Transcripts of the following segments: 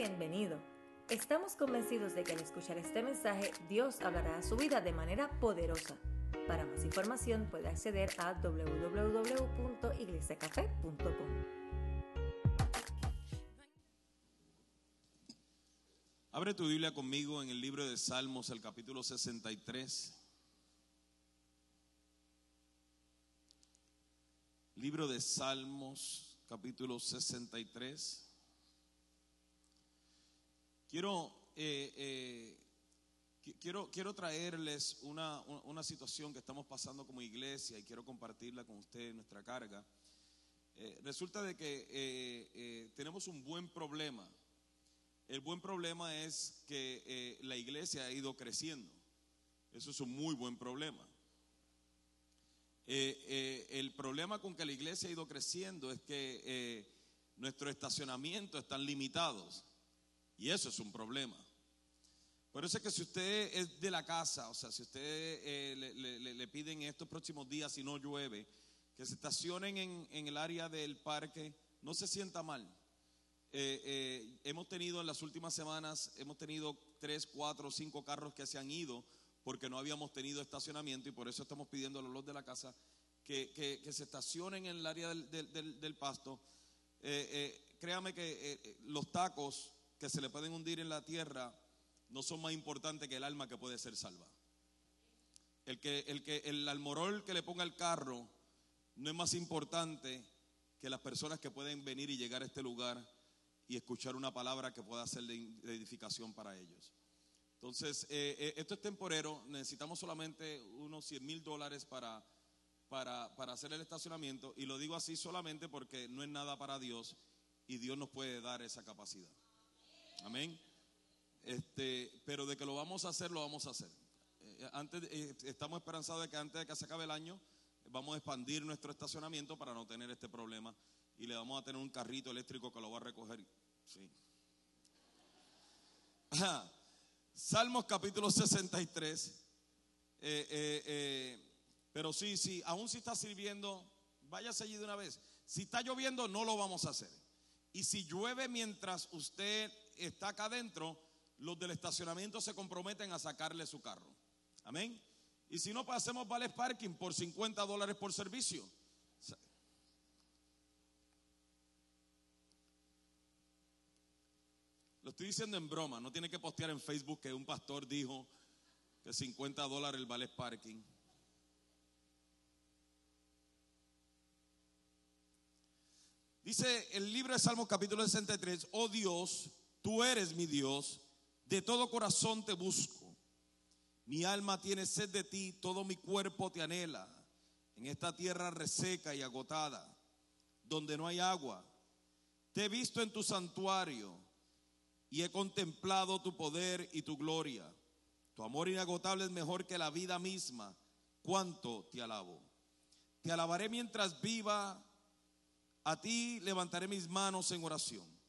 bienvenido. Estamos convencidos de que al escuchar este mensaje, Dios hablará a su vida de manera poderosa. Para más información puede acceder a www.iglesiacafé.com. Abre tu Biblia conmigo en el libro de Salmos, el capítulo 63. Libro de Salmos, capítulo 63. Quiero, eh, eh, quiero, quiero traerles una, una, situación que estamos pasando como iglesia y quiero compartirla con ustedes, nuestra carga. Eh, resulta de que tenemos un buen problema. El buen problema es que la iglesia ha ido creciendo. Eso es un muy buen problema. el problema con que la iglesia ha ido creciendo es que nuestros estacionamientos están limitados. Y eso es un problema. Por eso es que si usted es de la casa, o sea, si usted eh, le, piden estos próximos días, si no llueve, que se estacionen en, el área del parque, no se sienta mal. Eh, eh, hemos tenido en las últimas semanas, hemos tenido tres, cuatro, cinco carros que se han ido porque no habíamos tenido estacionamiento y por eso estamos pidiendo a los de la casa que, se estacionen en el área del, pasto. créame que los tacos que se le pueden hundir en la tierra no son más importantes que el alma que puede ser salva. El que el que el almorol que le ponga el carro no es más importante que las personas que pueden venir y llegar a este lugar y escuchar una palabra que pueda ser de edificación para ellos. Entonces, eh, eh, esto es temporero, necesitamos solamente unos 100 mil dólares para, para, para hacer el estacionamiento y lo digo así solamente porque no es nada para Dios y Dios nos puede dar esa capacidad. Amén. Este, pero de que lo vamos a hacer, lo vamos a hacer. Eh, antes, eh, estamos esperanzados de que antes de que se acabe el año, vamos a expandir nuestro estacionamiento para no tener este problema. Y le vamos a tener un carrito eléctrico que lo va a recoger. Sí. Salmos capítulo 63. Eh, pero sí, sí, aún si está sirviendo, váyase allí de una vez. Si está lloviendo, no lo vamos a hacer. Y si llueve mientras usted está acá adentro, los del estacionamiento se comprometen a sacarle su carro. Amén. Y si no, pues hacemos vales parking por 50 dólares por servicio. Lo estoy diciendo en broma, no tiene que postear en Facebook que un pastor dijo que 50 dólares el vale parking. Dice el libro de Salmos capítulo 63, oh Dios, tú eres mi Dios, de todo corazón te busco. Mi alma tiene sed de ti, todo mi cuerpo te anhela. En esta tierra reseca y agotada, donde no hay agua, te he visto en tu santuario y he contemplado tu poder y tu gloria. Tu amor inagotable es mejor que la vida misma. Cuánto te alabo. Te alabaré mientras viva a ti levantaré mis manos en oración.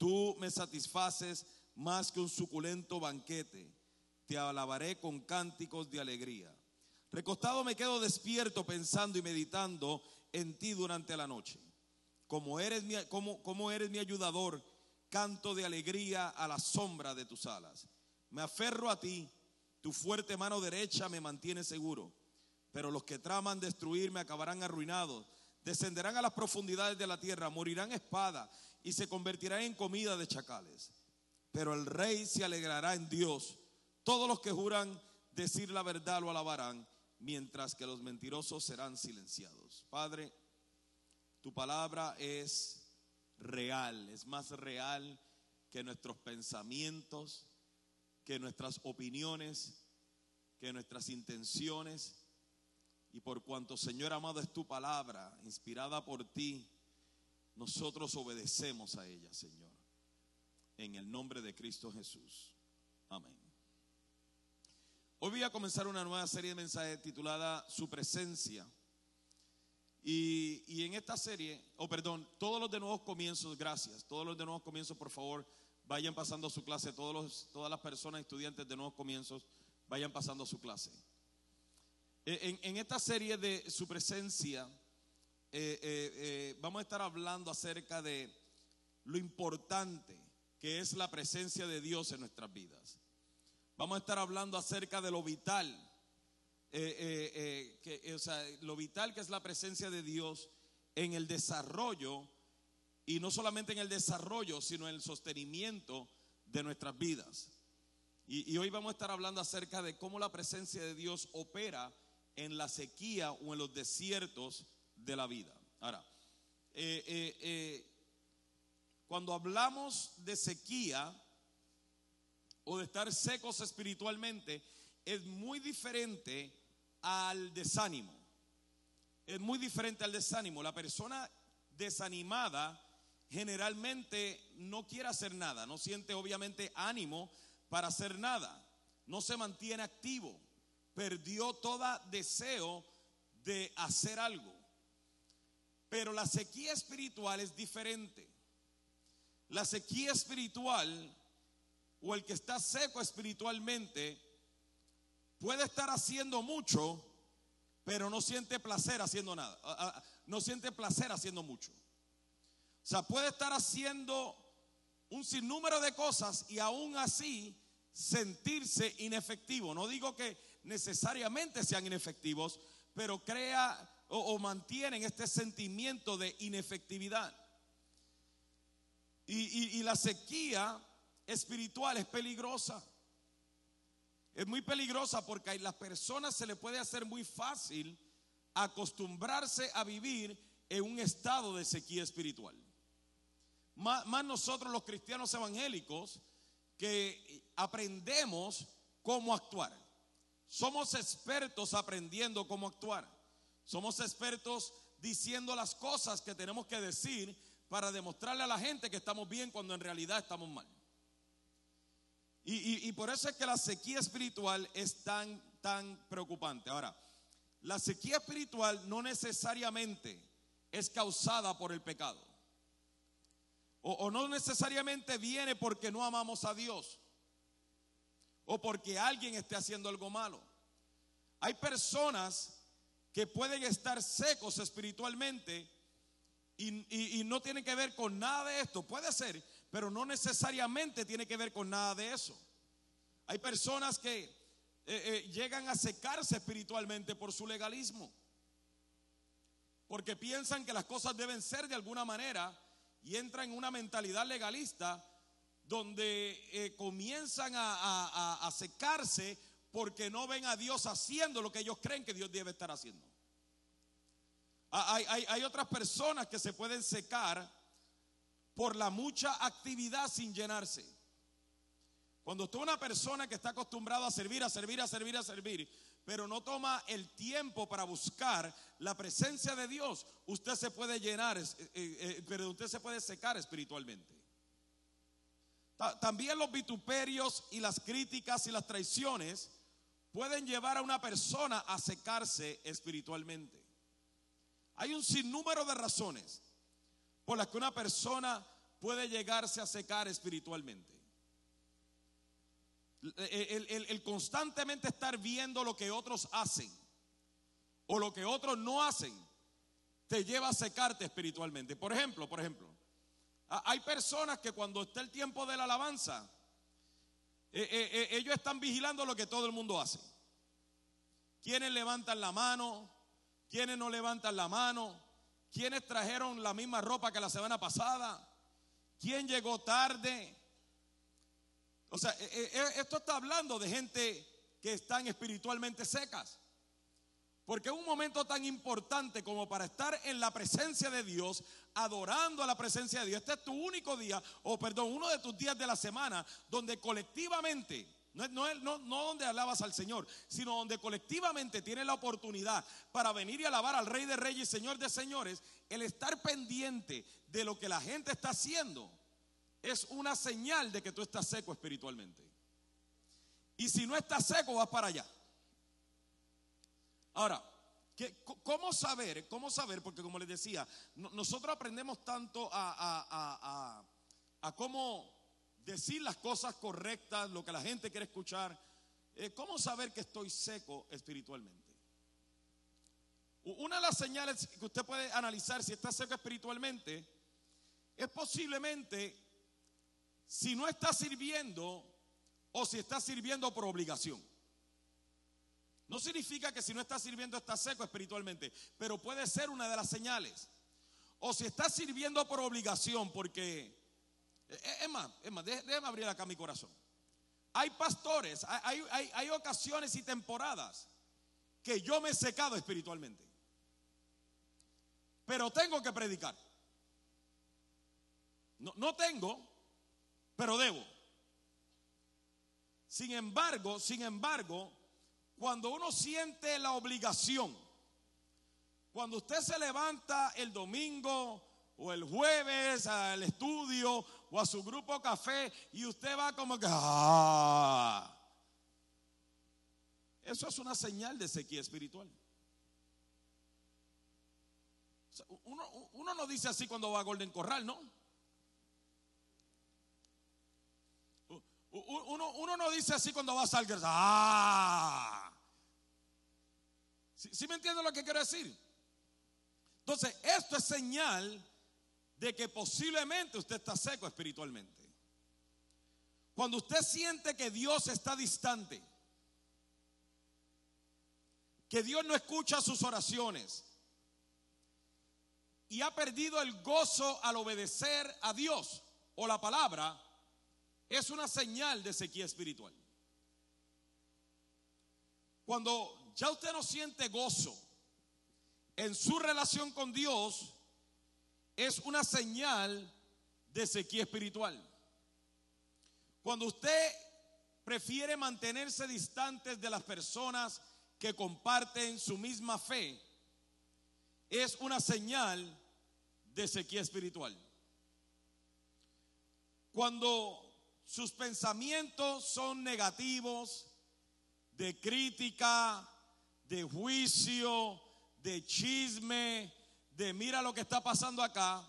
Tú me satisfaces más que un suculento banquete. Te alabaré con cánticos de alegría. Recostado me quedo despierto pensando y meditando en ti durante la noche. Como eres mi, como, como eres mi ayudador, canto de alegría a la sombra de tus alas. Me aferro a ti, tu fuerte mano derecha me mantiene seguro. Pero los que traman destruirme acabarán arruinados descenderán a las profundidades de la tierra, morirán espada y se convertirán en comida de chacales. Pero el rey se alegrará en Dios. Todos los que juran decir la verdad lo alabarán, mientras que los mentirosos serán silenciados. Padre, tu palabra es real, es más real que nuestros pensamientos, que nuestras opiniones, que nuestras intenciones. Y por cuanto, Señor amado, es tu palabra, inspirada por ti, nosotros obedecemos a ella, Señor. En el nombre de Cristo Jesús. Amén. Hoy voy a comenzar una nueva serie de mensajes titulada Su presencia. Y, en esta serie, oh, perdón, todos los de nuevos comienzos, gracias, todos los de nuevos comienzos, por favor, vayan pasando su clase, todos los, todas las personas, estudiantes de nuevos comienzos, vayan pasando su clase. Eh, en, esta serie de su presencia, eh, eh, vamos a estar hablando acerca de lo importante que es la presencia de Dios en nuestras vidas. Vamos a estar hablando acerca de lo vital, eh, eh, eh, que, o sea, lo vital que es la presencia de Dios en el desarrollo, y no solamente en el desarrollo, sino en el sostenimiento de nuestras vidas. Y hoy vamos a estar hablando acerca de cómo la presencia de Dios opera en la sequía o en los desiertos de la vida. Ahora, eh, eh, eh, cuando hablamos de sequía o de estar secos espiritualmente, es muy diferente al desánimo. Es muy diferente al desánimo. La persona desanimada generalmente no quiere hacer nada, no siente obviamente ánimo para hacer nada, no se mantiene activo, perdió todo deseo de hacer algo. Pero la sequía espiritual es diferente. La sequía espiritual o el que está seco espiritualmente puede estar haciendo mucho, pero no siente placer haciendo nada. No siente placer haciendo mucho. O sea, puede estar haciendo un sinnúmero de cosas y aún así sentirse inefectivo. No digo que necesariamente sean inefectivos, pero crea o, mantienen este sentimiento de inefectividad. Y, la sequía espiritual es peligrosa. Es muy peligrosa porque a las personas se le puede hacer muy fácil acostumbrarse a vivir en un estado de sequía espiritual. Más, más, nosotros los cristianos evangélicos que aprendemos cómo actuar. Somos expertos aprendiendo cómo actuar. Somos expertos diciendo las cosas que tenemos que decir para demostrarle a la gente que estamos bien cuando en realidad estamos mal. Y, por eso es que la sequía espiritual es tan, tan preocupante. Ahora, la sequía espiritual no necesariamente es causada por el pecado. O, o, no necesariamente viene porque no amamos a Dios. O porque alguien esté haciendo algo malo. Hay personas que pueden estar secos espiritualmente y, no tienen que ver con nada de esto. Puede ser, pero no necesariamente tiene que ver con nada de eso. Hay personas que eh, eh, llegan a secarse espiritualmente por su legalismo, porque piensan que las cosas deben ser de alguna manera y entran en una mentalidad legalista donde eh, comienzan a secarse porque no ven a Dios haciendo lo que ellos creen que Dios debe estar haciendo. Ah, hay, otras personas que se pueden secar por la mucha actividad sin llenarse. Cuando usted es una persona que está acostumbrado a servir, a servir, a servir, a servir, pero no toma el tiempo para buscar la presencia de Dios, usted se puede llenar, eh, eh, eh, pero usted se puede secar espiritualmente. También los vituperios y las críticas y las traiciones pueden llevar a una persona a secarse espiritualmente. Hay un sinnúmero de razones por las que una persona puede llegarse a secar espiritualmente. El, constantemente estar viendo lo que otros hacen o lo que otros no hacen te lleva a secarte espiritualmente. Por ejemplo, por ejemplo, hay personas que cuando está el tiempo de la alabanza, eh, eh, eh, ellos están vigilando lo que todo el mundo hace. Quienes levantan la mano, quienes no levantan la mano, quienes trajeron la misma ropa que la semana pasada, quién llegó tarde. O sea, esto está hablando de gente que están espiritualmente secas. Porque un momento tan importante como para estar en la presencia de Dios, adorando a la presencia de Dios. Este es tu único día, o perdón, uno de tus días de la semana, donde colectivamente, no, no, no, no donde alabas al Señor, sino donde colectivamente tienes la oportunidad para venir y alabar al Rey de Reyes y Señor de Señores, el estar pendiente de lo que la gente está haciendo es una señal de que tú estás seco espiritualmente. Y si no estás seco, vas para allá. Ahora, ¿cómo saber? ¿Cómo saber? Porque como les decía, nosotros aprendemos tanto a, cómo decir las cosas correctas, lo que la gente quiere escuchar. Eh, ¿Cómo saber que estoy seco espiritualmente? Una de las señales que usted puede analizar si está seco espiritualmente es posiblemente si no estás sirviendo o si estás sirviendo por obligación. No significa que si no estás sirviendo estás seco espiritualmente, pero puede ser una de las señales. O si estás sirviendo por obligación, porque, eh, eh, es más, es más, déjame abrir acá mi corazón. Hay pastores, hay, hay, hay ocasiones y temporadas que yo me he secado espiritualmente. Pero tengo que predicar. No, no tengo, pero debo. Sin embargo, sin embargo, cuando uno siente la obligación, cuando usted se levanta el domingo o el jueves al estudio o a su grupo café y usted va como que, ah, eso es una señal de sequía espiritual. Uno, uno, no dice así cuando va a Golden Corral, ¿no? Uno, uno no dice así cuando va a Salguero. ¡Ah! ¿Sí, me entiende lo que quiero decir? Entonces, esto es señal de que posiblemente usted está seco espiritualmente. Cuando usted siente que Dios está distante, que Dios no escucha sus oraciones y ha perdido el gozo al obedecer a Dios o la palabra, es una señal de sequía espiritual. Cuando ya usted no siente gozo en su relación con Dios, es una señal de sequía espiritual. Cuando usted prefiere mantenerse distante de las personas que comparten su misma fe, es una señal de sequía espiritual. Cuando sus pensamientos son negativos, de crítica, de juicio, de chisme, de mira lo que está pasando acá,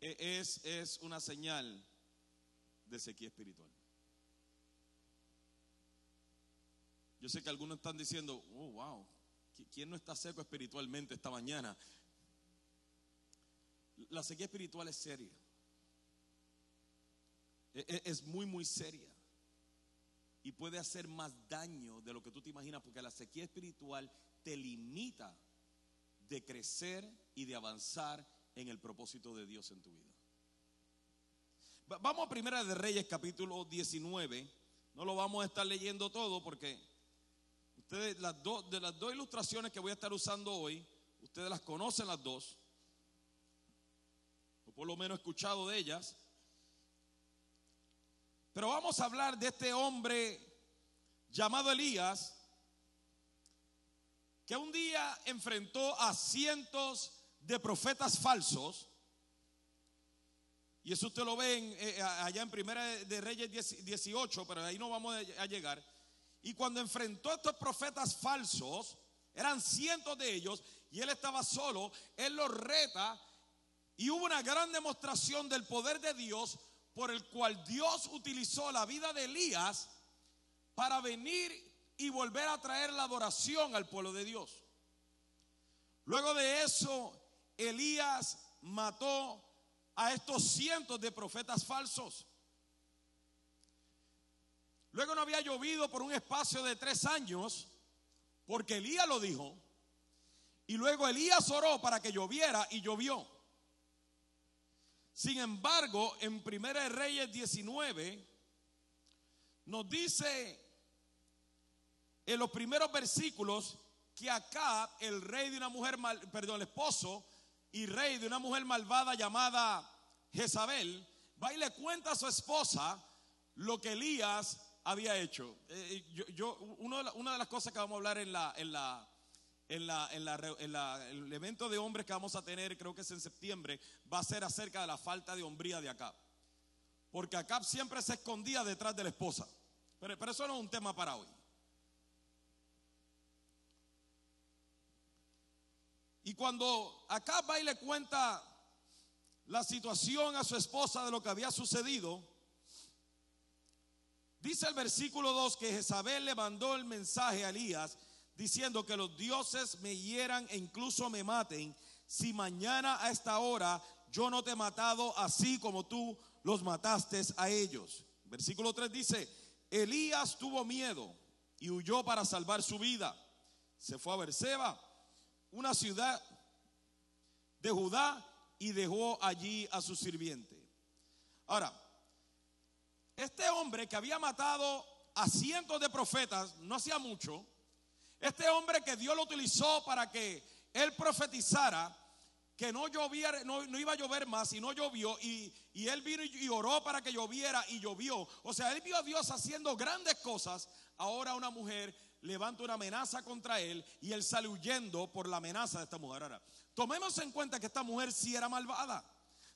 e-, es, es una señal de sequía espiritual. Yo sé que algunos están diciendo, oh, wow, ¿quién no está seco espiritualmente esta mañana? La sequía espiritual es seria. E, e, es muy, muy seria. Y puede hacer más daño de lo que tú te imaginas, porque la sequía espiritual te limita de crecer y de avanzar en el propósito de Dios en tu vida. Vamos a Primera de Reyes capítulo 19. No lo vamos a estar leyendo todo porque ustedes las dos de las dos ilustraciones que voy a estar usando hoy, ustedes las conocen las dos. O por lo menos escuchado de ellas. Pero vamos a hablar de este hombre llamado Elías, que un día enfrentó a cientos de profetas falsos. Y eso usted lo ve eh, allá en Primera de Reyes 18, pero ahí no vamos a llegar. Y cuando enfrentó a estos profetas falsos, eran cientos de ellos, y él estaba solo, él los reta, y hubo una gran demostración del poder de Dios por el cual Dios utilizó la vida de Elías para venir y volver a traer la adoración al pueblo de Dios. Luego de eso, Elías mató a estos cientos de profetas falsos. Luego no había llovido por un espacio de tres años, porque Elías lo dijo. Y luego Elías oró para que lloviera y llovió. Sin embargo, en Primera Reyes 19 nos dice en los primeros versículos que acá el rey de una mujer mal, perdón, el esposo y rey de una mujer malvada llamada Jezabel va y le cuenta a su esposa lo que Elías había hecho. Eh, yo, una de las cosas que vamos a hablar en la, en la en, la, en, la, el evento de hombres que vamos a tener, creo que es en septiembre, va a ser acerca de la falta de hombría de Acab. Porque Acab siempre se escondía detrás de la esposa. Pero, pero eso no es un tema para hoy. Y cuando Acab va y le cuenta la situación a su esposa de lo que había sucedido, dice el versículo 2 que Jezabel le mandó el mensaje a Elías diciendo que los dioses me hieran e incluso me maten, si mañana a esta hora yo no te he matado así como tú los mataste a ellos. Versículo 3 dice, Elías tuvo miedo y huyó para salvar su vida. Se fue a Berseba, una ciudad de Judá, y dejó allí a su sirviente. Ahora, este hombre que había matado a cientos de profetas, no hacía mucho, este hombre que Dios lo utilizó para que él profetizara que no lloviera, no, iba a llover más y no llovió y, y él vino y oró para que lloviera y llovió. O sea, él vio a Dios haciendo grandes cosas. Ahora una mujer levanta una amenaza contra él y él sale huyendo por la amenaza de esta mujer. Ahora, tomemos en cuenta que esta mujer sí era malvada.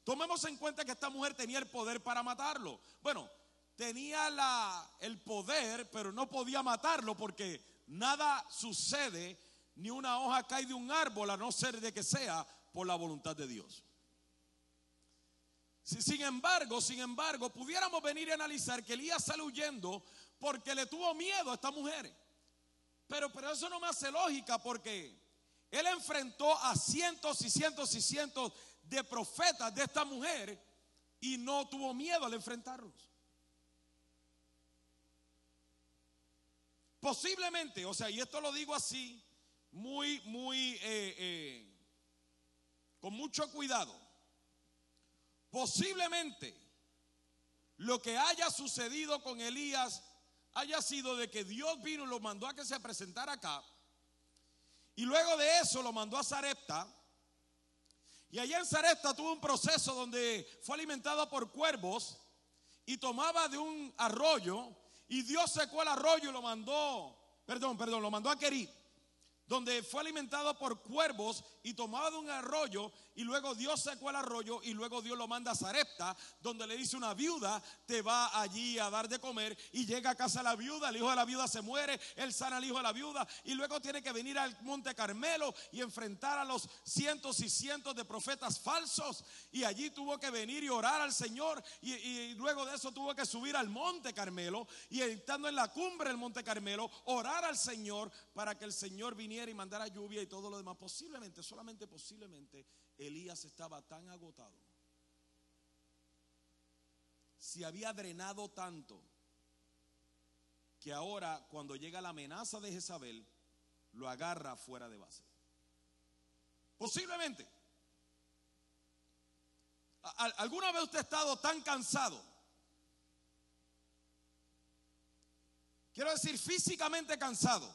Tomemos en cuenta que esta mujer tenía el poder para matarlo. Bueno, tenía la, el poder, pero no podía matarlo porque nada sucede, ni una hoja cae de un árbol a no ser de que sea por la voluntad de Dios. Sin embargo, sin embargo, pudiéramos venir y analizar que Elías sale huyendo porque le tuvo miedo a esta mujer. Pero, pero eso no me hace lógica porque él enfrentó a cientos y cientos y cientos de profetas de esta mujer y no tuvo miedo al enfrentarlos. Posiblemente, o sea, y esto lo digo así, muy, muy, eh, eh, con mucho cuidado. Posiblemente lo que haya sucedido con Elías haya sido de que Dios vino y lo mandó a que se presentara acá. Y luego de eso lo mandó a Zarepta. Y allá en Zarepta tuvo un proceso donde fue alimentado por cuervos y tomaba de un arroyo y Dios secó el arroyo y lo mandó, perdón, perdón, lo mandó a Querí, donde fue alimentado por cuervos y tomaba de un arroyo y luego Dios secó el arroyo y luego Dios lo manda a Zarepta, donde le dice una viuda, te va allí a dar de comer y llega a casa la viuda, el hijo de la viuda se muere, él sana al hijo de la viuda y luego tiene que venir al monte Carmelo y enfrentar a los cientos y cientos de profetas falsos y allí tuvo que venir y orar al Señor y, y luego de eso tuvo que subir al monte Carmelo y estando en la cumbre del monte Carmelo, orar al Señor para que el Señor viniera y mandara lluvia y todo lo demás, posiblemente, solamente posiblemente Elías estaba tan agotado, se había drenado tanto, que ahora cuando llega la amenaza de Jezabel, lo agarra fuera de base. Posiblemente. ¿Alguna vez usted ha estado tan cansado? Quiero decir, físicamente cansado.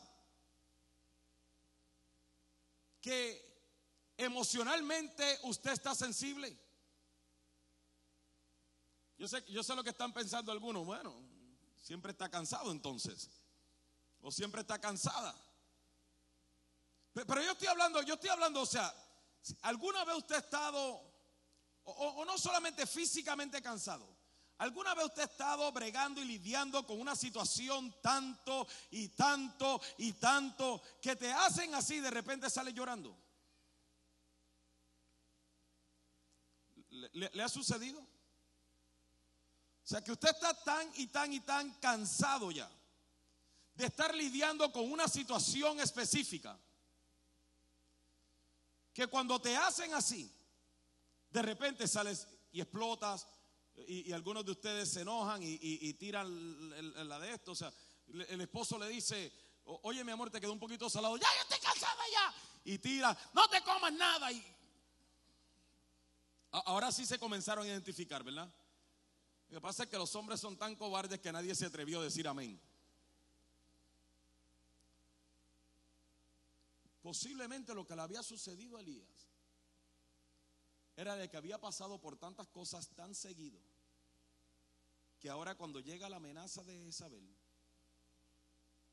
Que emocionalmente usted está sensible. Yo sé, yo sé lo que están pensando algunos. Bueno, siempre está cansado entonces. O siempre está cansada. Pero yo estoy hablando, yo estoy hablando, o sea, ¿alguna vez usted ha estado, o, no solamente físicamente cansado, ¿Alguna vez usted ha estado bregando y lidiando con una situación tanto y tanto y tanto que te hacen así de repente sale llorando? ¿Le, ha sucedido? O sea, que usted está tan y tan y tan cansado ya de estar lidiando con una situación específica que cuando te hacen así, de repente sales y explotas y, algunos de ustedes se enojan y, tiran la de esto. O sea, el esposo le dice, oye mi amor, te quedó un poquito salado, ya yo estoy cansada ya. Y tira, no te comas nada. Y, Ahora sí se comenzaron a identificar, ¿verdad? Lo que pasa es que los hombres son tan cobardes que nadie se atrevió a decir amén. Posiblemente lo que le había sucedido a Elías era de que había pasado por tantas cosas tan seguido que ahora cuando llega la amenaza de Isabel,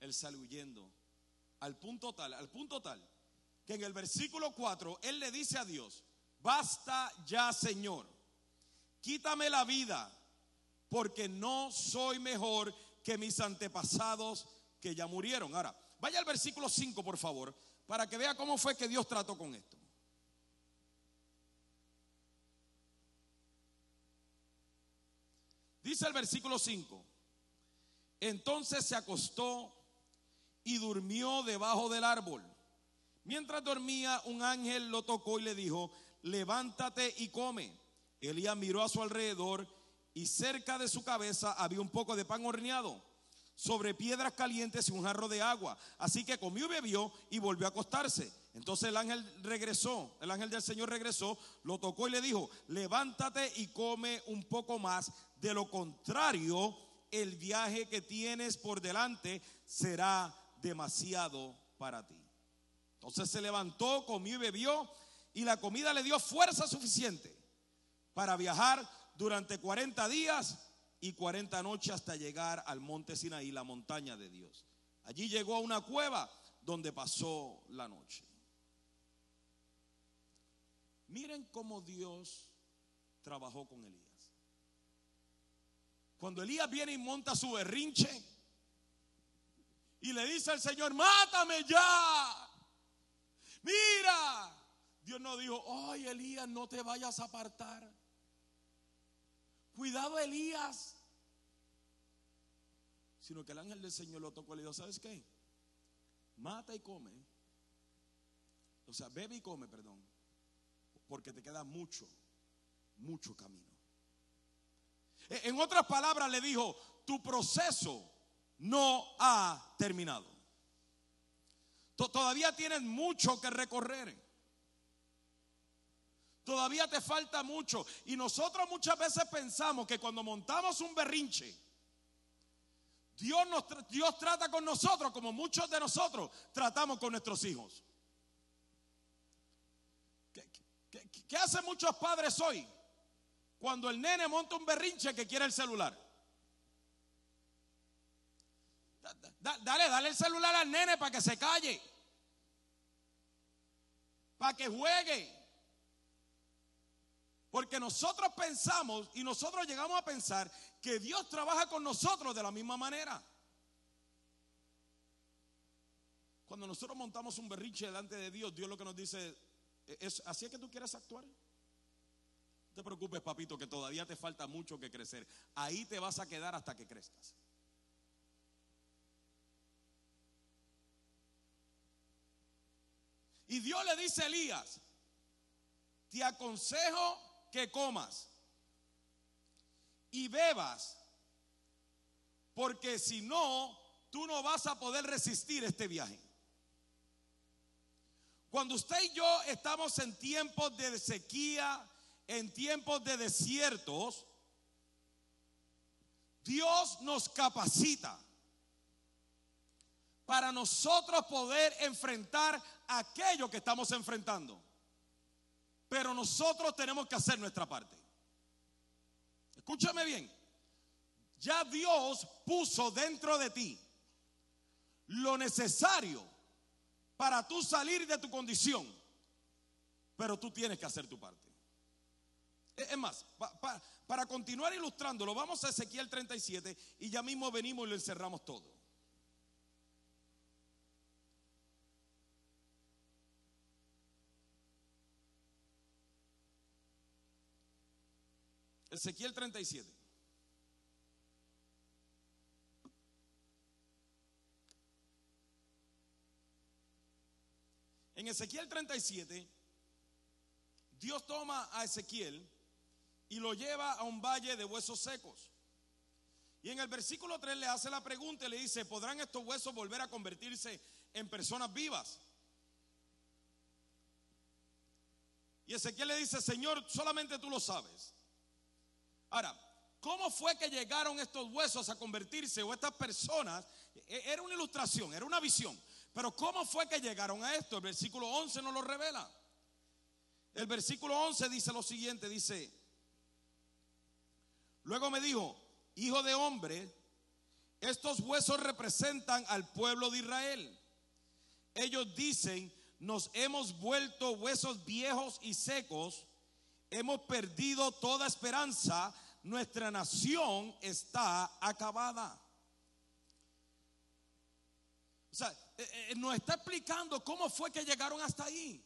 él sale huyendo al punto tal, al punto tal, que en el versículo 4 él le dice a Dios, basta ya Señor, quítame la vida, porque no soy mejor que mis antepasados que ya murieron. Ahora, vaya al versículo 5, por favor, para que vea cómo fue que Dios trató con esto. Dice el versículo 5, entonces se acostó y durmió debajo del árbol. Mientras dormía, un ángel lo tocó y le dijo, levántate y come. Elías miró a su alrededor y cerca de su cabeza había un poco de pan horneado sobre piedras calientes y un jarro de agua. Así que comió y bebió y volvió a acostarse. Entonces el ángel regresó, el ángel del Señor regresó, lo tocó y le dijo, levántate y come un poco más. De lo contrario, el viaje que tienes por delante será demasiado para ti. Entonces se levantó, comió y bebió y la comida le dio fuerza suficiente para viajar durante 40 días y 40 noches hasta llegar al monte Sinaí, la montaña de Dios. Allí llegó a una cueva donde pasó la noche. Miren cómo Dios trabajó con Elías. Cuando Elías viene y monta su berrinche y le dice al Señor, mátame ya. Mira, Dios no dijo, ay Elías, no te vayas a apartar. Cuidado Elías. Sino que el ángel del Señor lo tocó y le dijo, ¿sabes qué? Mata y come. O sea, bebe y come, perdón. Porque te queda mucho, mucho camino. E, en otras palabras le dijo, tu proceso no ha terminado. Todavía tienes mucho que recorrer. Todavía te falta mucho. Y nosotros muchas veces pensamos que cuando montamos un berrinche, Dios, nos, Dios trata con nosotros como muchos de nosotros tratamos con nuestros hijos. ¿Qué, qué hacen muchos padres hoy? Cuando el nene monta un berrinche que quiere el celular. Dale, dale el celular al nene para que se calle. Para que juegue. Porque nosotros pensamos y nosotros llegamos a pensar que Dios trabaja con nosotros de la misma manera. Cuando nosotros montamos un berrinche delante de Dios, Dios lo que nos dice es, ¿así es que tú quieres actuar? No te preocupes, papito, que todavía te falta mucho que crecer. Ahí te vas a quedar hasta que crezcas. Y Dios le dice a Elías, te aconsejo que comas y bebas, porque si no, tú no vas a poder resistir este viaje. Cuando usted y yo estamos en tiempos de sequía, en tiempos de desiertos, Dios nos capacita para nosotros poder enfrentar aquello que estamos enfrentando. Pero nosotros tenemos que hacer nuestra parte. Escúchame bien. Ya Dios puso dentro de ti lo necesario para tú salir de tu condición. Pero tú tienes que hacer tu parte. Es más, para continuar ilustrándolo, vamos a Ezequiel 37 y ya mismo venimos y lo encerramos todo. Ezequiel 37. En Ezequiel 37, Dios toma a Ezequiel y lo lleva a un valle de huesos secos. Y en el versículo 3 le hace la pregunta y le dice, ¿podrán estos huesos volver a convertirse en personas vivas? Y Ezequiel le dice, Señor, solamente tú lo sabes. Ahora, ¿cómo fue que llegaron estos huesos a convertirse o estas personas? E, era una ilustración, era una visión. Pero ¿cómo fue que llegaron a esto? El versículo 11 nos lo revela. El versículo 11 dice lo siguiente, dice, luego me dijo, hijo de hombre, estos huesos representan al pueblo de Israel. Ellos dicen, nos hemos vuelto huesos viejos y secos, hemos perdido toda esperanza, nuestra nación está acabada. O sea, eh, eh, nos está explicando cómo fue que llegaron hasta ahí.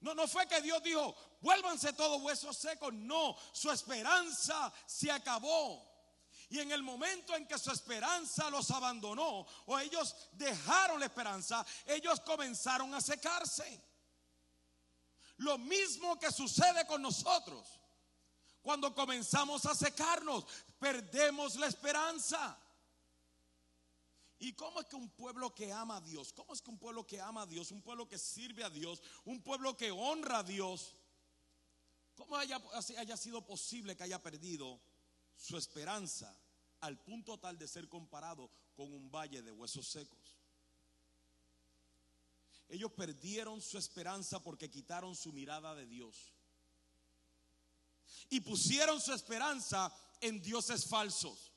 No, no fue que Dios dijo, vuélvanse todos huesos secos. No, su esperanza se acabó. Y en el momento en que su esperanza los abandonó o ellos dejaron la esperanza, ellos comenzaron a secarse. Lo mismo que sucede con nosotros. Cuando comenzamos a secarnos, perdemos la esperanza. ¿Y cómo es que un pueblo que ama a Dios, cómo es que un pueblo que ama a Dios, un pueblo que sirve a Dios, un pueblo que honra a Dios, cómo haya, haya sido posible que haya perdido su esperanza al punto tal de ser comparado con un valle de huesos secos? Ellos perdieron su esperanza porque quitaron su mirada de Dios. Y pusieron su esperanza en dioses falsos.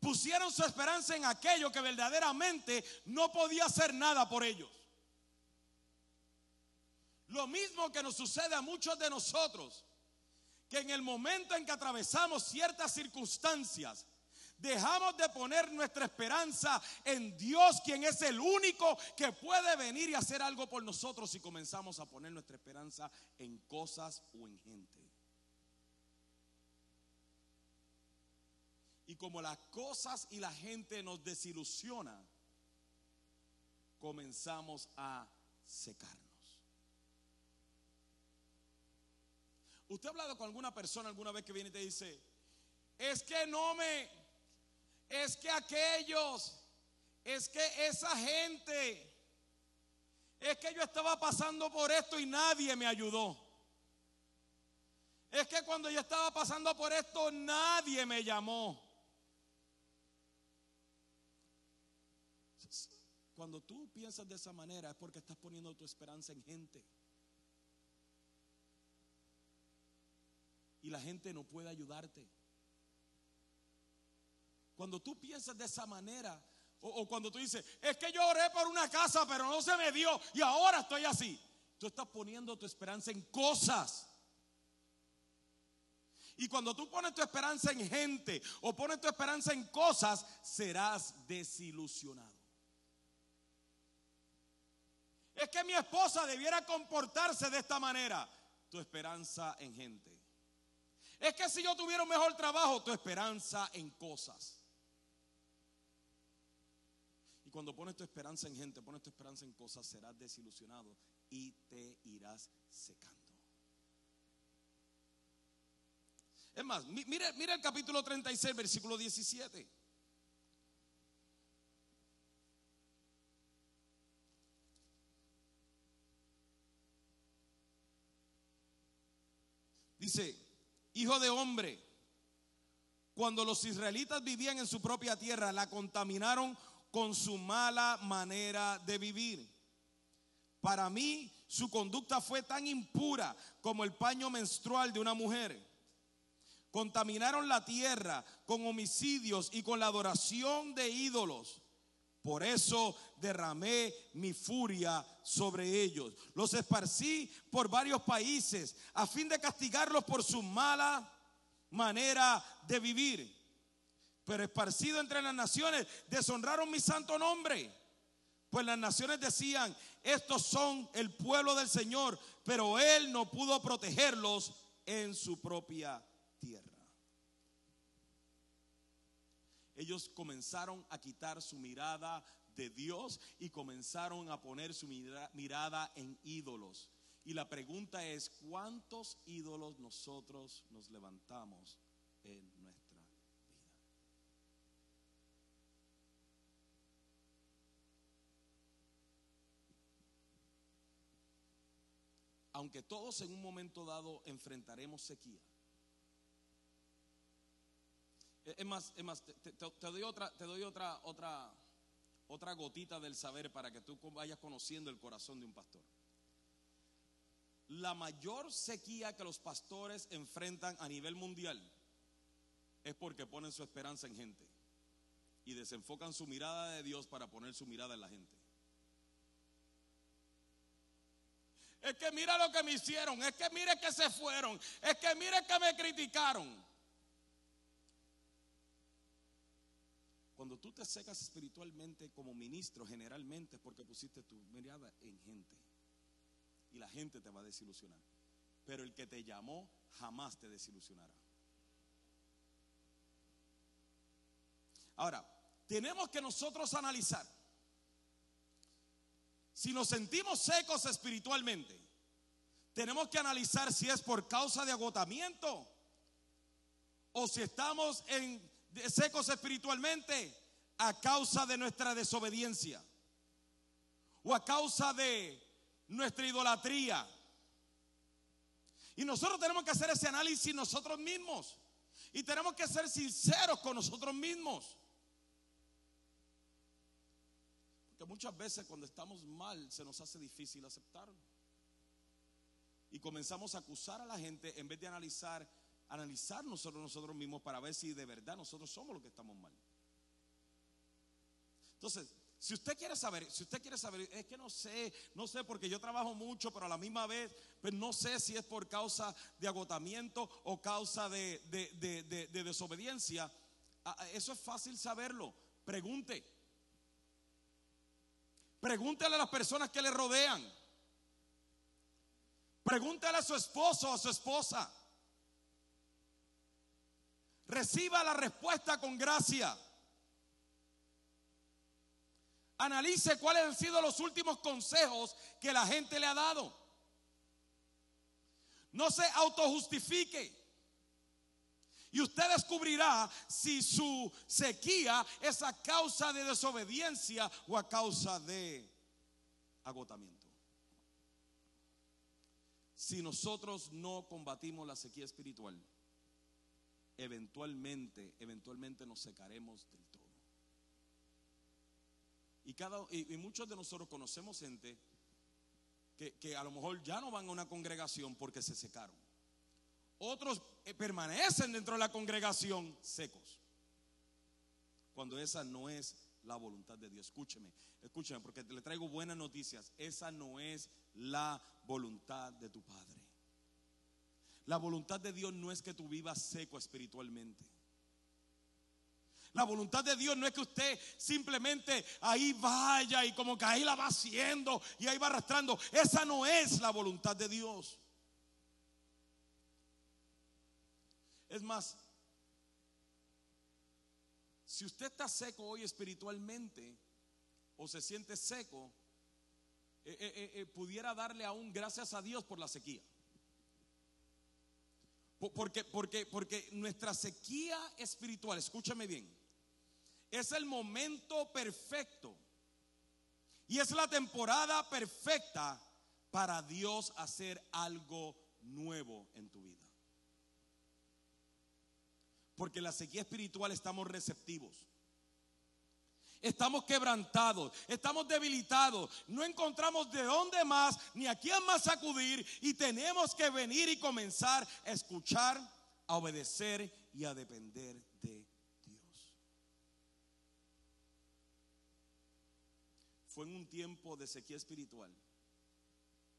Pusieron su esperanza en aquello que verdaderamente no podía hacer nada por ellos. Lo mismo que nos sucede a muchos de nosotros, que en el momento en que atravesamos ciertas circunstancias, Dejamos de poner nuestra esperanza en Dios, quien es el único que puede venir y hacer algo por nosotros y comenzamos a poner nuestra esperanza en cosas o en gente. Y como las cosas y la gente nos desilusiona, comenzamos a secarnos. ¿Usted ha hablado con alguna persona alguna vez que viene y te dice, es que no me, es que aquellos, es que esa gente, es que yo estaba pasando por esto y nadie me ayudó. Es que cuando yo estaba pasando por esto nadie me llamó. Cuando tú piensas de esa manera es porque estás poniendo tu esperanza en gente. Y la gente no puede ayudarte. Cuando tú piensas de esa manera, o, cuando tú dices, es que yo oré por una casa, pero no se me dio y ahora estoy así. Tú estás poniendo tu esperanza en cosas. Y cuando tú pones tu esperanza en gente o pones tu esperanza en cosas, serás desilusionado. Es que mi esposa debiera comportarse de esta manera. Tu esperanza en gente. Es que si yo tuviera un mejor trabajo, tu esperanza en cosas. Y cuando pones tu esperanza en gente, pones tu esperanza en cosas, serás desilusionado y te irás secando. Es más, mira, mira el capítulo 36, versículo 17. Dice, hijo de hombre, cuando los israelitas vivían en su propia tierra, la contaminaron con su mala manera de vivir. Para mí, su conducta fue tan impura como el paño menstrual de una mujer. Contaminaron la tierra con homicidios y con la adoración de ídolos. Por eso derramé mi furia sobre ellos. Los esparcí por varios países a fin de castigarlos por su mala manera de vivir pero esparcido entre las naciones, deshonraron mi santo nombre. Pues las naciones decían, estos son el pueblo del Señor, pero Él no pudo protegerlos en su propia tierra. Ellos comenzaron a quitar su mirada de Dios y comenzaron a poner su mirada en ídolos. Y la pregunta es, ¿cuántos ídolos nosotros nos levantamos en aunque todos en un momento dado enfrentaremos sequía. Es más, es más te, doy otra, te doy otra, otra, otra gotita del saber para que tú vayas conociendo el corazón de un pastor. La mayor sequía que los pastores enfrentan a nivel mundial es porque ponen su esperanza en gente y desenfocan su mirada de Dios para poner su mirada en la gente. Es que mira lo que me hicieron. Es que mire que se fueron. Es que mire que me criticaron. Cuando tú te secas espiritualmente como ministro, generalmente porque pusiste tu mirada en gente. Y la gente te va a desilusionar. Pero el que te llamó jamás te desilusionará. Ahora, tenemos que nosotros analizar si nos sentimos secos espiritualmente, tenemos que analizar si es por causa de agotamiento o si estamos en secos espiritualmente a causa de nuestra desobediencia o a causa de nuestra idolatría. Y nosotros tenemos que hacer ese análisis nosotros mismos. Y tenemos que ser sinceros con nosotros mismos. Porque muchas veces cuando estamos mal se nos hace difícil aceptarlo. Y comenzamos a acusar a la gente en vez de analizar, analizar nosotros nosotros mismos para ver si de verdad nosotros somos los que estamos mal. Entonces, si usted quiere saber, si usted quiere saber, es que no sé, no sé porque yo trabajo mucho, pero a la misma vez, pues no sé si es por causa de agotamiento o causa de, de desobediencia. Eso es fácil saberlo. Pregunte. Pregúntele a las personas que le rodean. Pregúntele a su esposo o a su esposa. Reciba la respuesta con gracia. Analice cuáles han sido los últimos consejos que la gente le ha dado. No se autojustifique. Y usted descubrirá si su sequía es a causa de desobediencia o a causa de agotamiento. Si nosotros no combatimos la sequía espiritual, eventualmente, eventualmente nos secaremos del todo. Y, muchos de nosotros conocemos gente que, que, a lo mejor ya no van a una congregación porque se secaron. Otros eh, permanecen dentro de la congregación secos. Cuando esa no es la voluntad de Dios. Escúcheme, escúcheme, porque le traigo buenas noticias. Esa no es la voluntad de tu Padre. La voluntad de Dios no es que tú vivas seco espiritualmente. La voluntad de Dios no es que usted simplemente ahí vaya y como que ahí la va haciendo y ahí va arrastrando. Esa no es la voluntad de Dios. Es más, si usted está seco hoy espiritualmente o se siente seco, eh, eh, eh, pudiera darle aún gracias a Dios por la sequía. Porque, porque, porque nuestra sequía espiritual, escúchame bien, es el momento perfecto y es la temporada perfecta para Dios hacer algo nuevo en tu vida. Porque la sequía espiritual estamos receptivos. Estamos quebrantados, estamos debilitados, no encontramos de dónde más ni a quién más acudir y tenemos que venir y comenzar a escuchar, a obedecer y a depender de Dios. Fue en un tiempo de sequía espiritual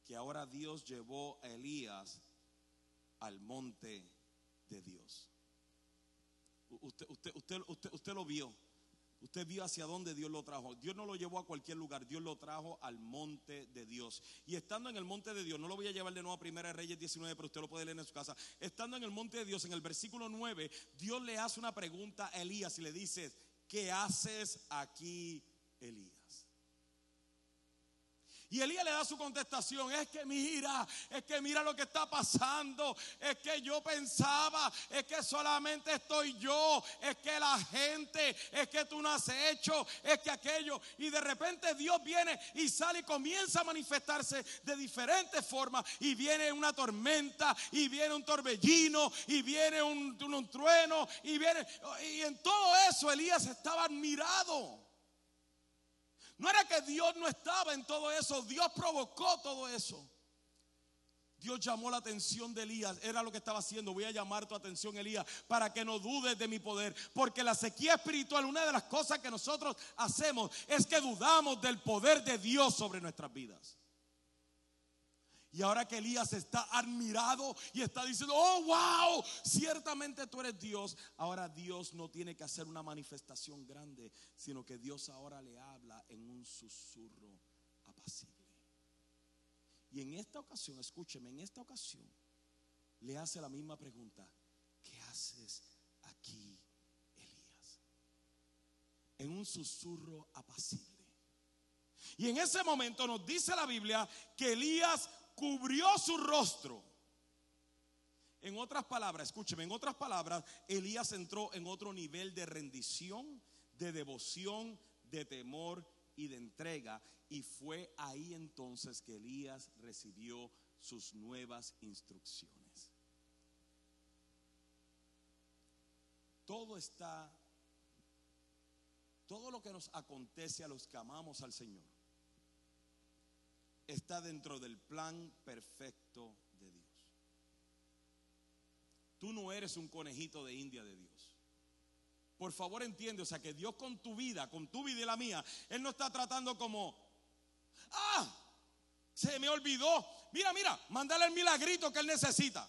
que ahora Dios llevó a Elías al monte de Dios. Usted, usted, usted, usted, usted lo vio. Usted vio hacia dónde Dios lo trajo. Dios no lo llevó a cualquier lugar, Dios lo trajo al monte de Dios. Y estando en el monte de Dios, no lo voy a llevar de nuevo a Primera Reyes 19, pero usted lo puede leer en su casa. Estando en el monte de Dios, en el versículo 9, Dios le hace una pregunta a Elías y le dice, ¿qué haces aquí, Elías? Y Elías le da su contestación, es que mira, es que mira lo que está pasando, es que yo pensaba, es que solamente estoy yo, es que la gente, es que tú no has hecho, es que aquello. Y de repente Dios viene y sale y comienza a manifestarse de diferentes formas. Y viene una tormenta, y viene un torbellino, y viene un, un, un trueno, y viene... Y en todo eso Elías estaba admirado. No era que Dios no estaba en todo eso, Dios provocó todo eso. Dios llamó la atención de Elías, era lo que estaba haciendo. Voy a llamar tu atención, Elías, para que no dudes de mi poder. Porque la sequía espiritual, una de las cosas que nosotros hacemos es que dudamos del poder de Dios sobre nuestras vidas. Y ahora que Elías está admirado y está diciendo, oh, wow, ciertamente tú eres Dios. Ahora Dios no tiene que hacer una manifestación grande, sino que Dios ahora le habla en un susurro apacible. Y en esta ocasión, escúcheme, en esta ocasión le hace la misma pregunta, ¿qué haces aquí, Elías? En un susurro apacible. Y en ese momento nos dice la Biblia que Elías cubrió su rostro. En otras palabras, escúcheme, en otras palabras, Elías entró en otro nivel de rendición, de devoción, de temor y de entrega. Y fue ahí entonces que Elías recibió sus nuevas instrucciones. Todo está, todo lo que nos acontece a los que amamos al Señor, está dentro del plan perfecto de Dios. Tú no eres un conejito de India de Dios. Por favor entiende, o sea que Dios con tu vida, con tu vida y la mía, Él no está tratando como, ah, se me olvidó. Mira, mira, mándale el milagrito que Él necesita.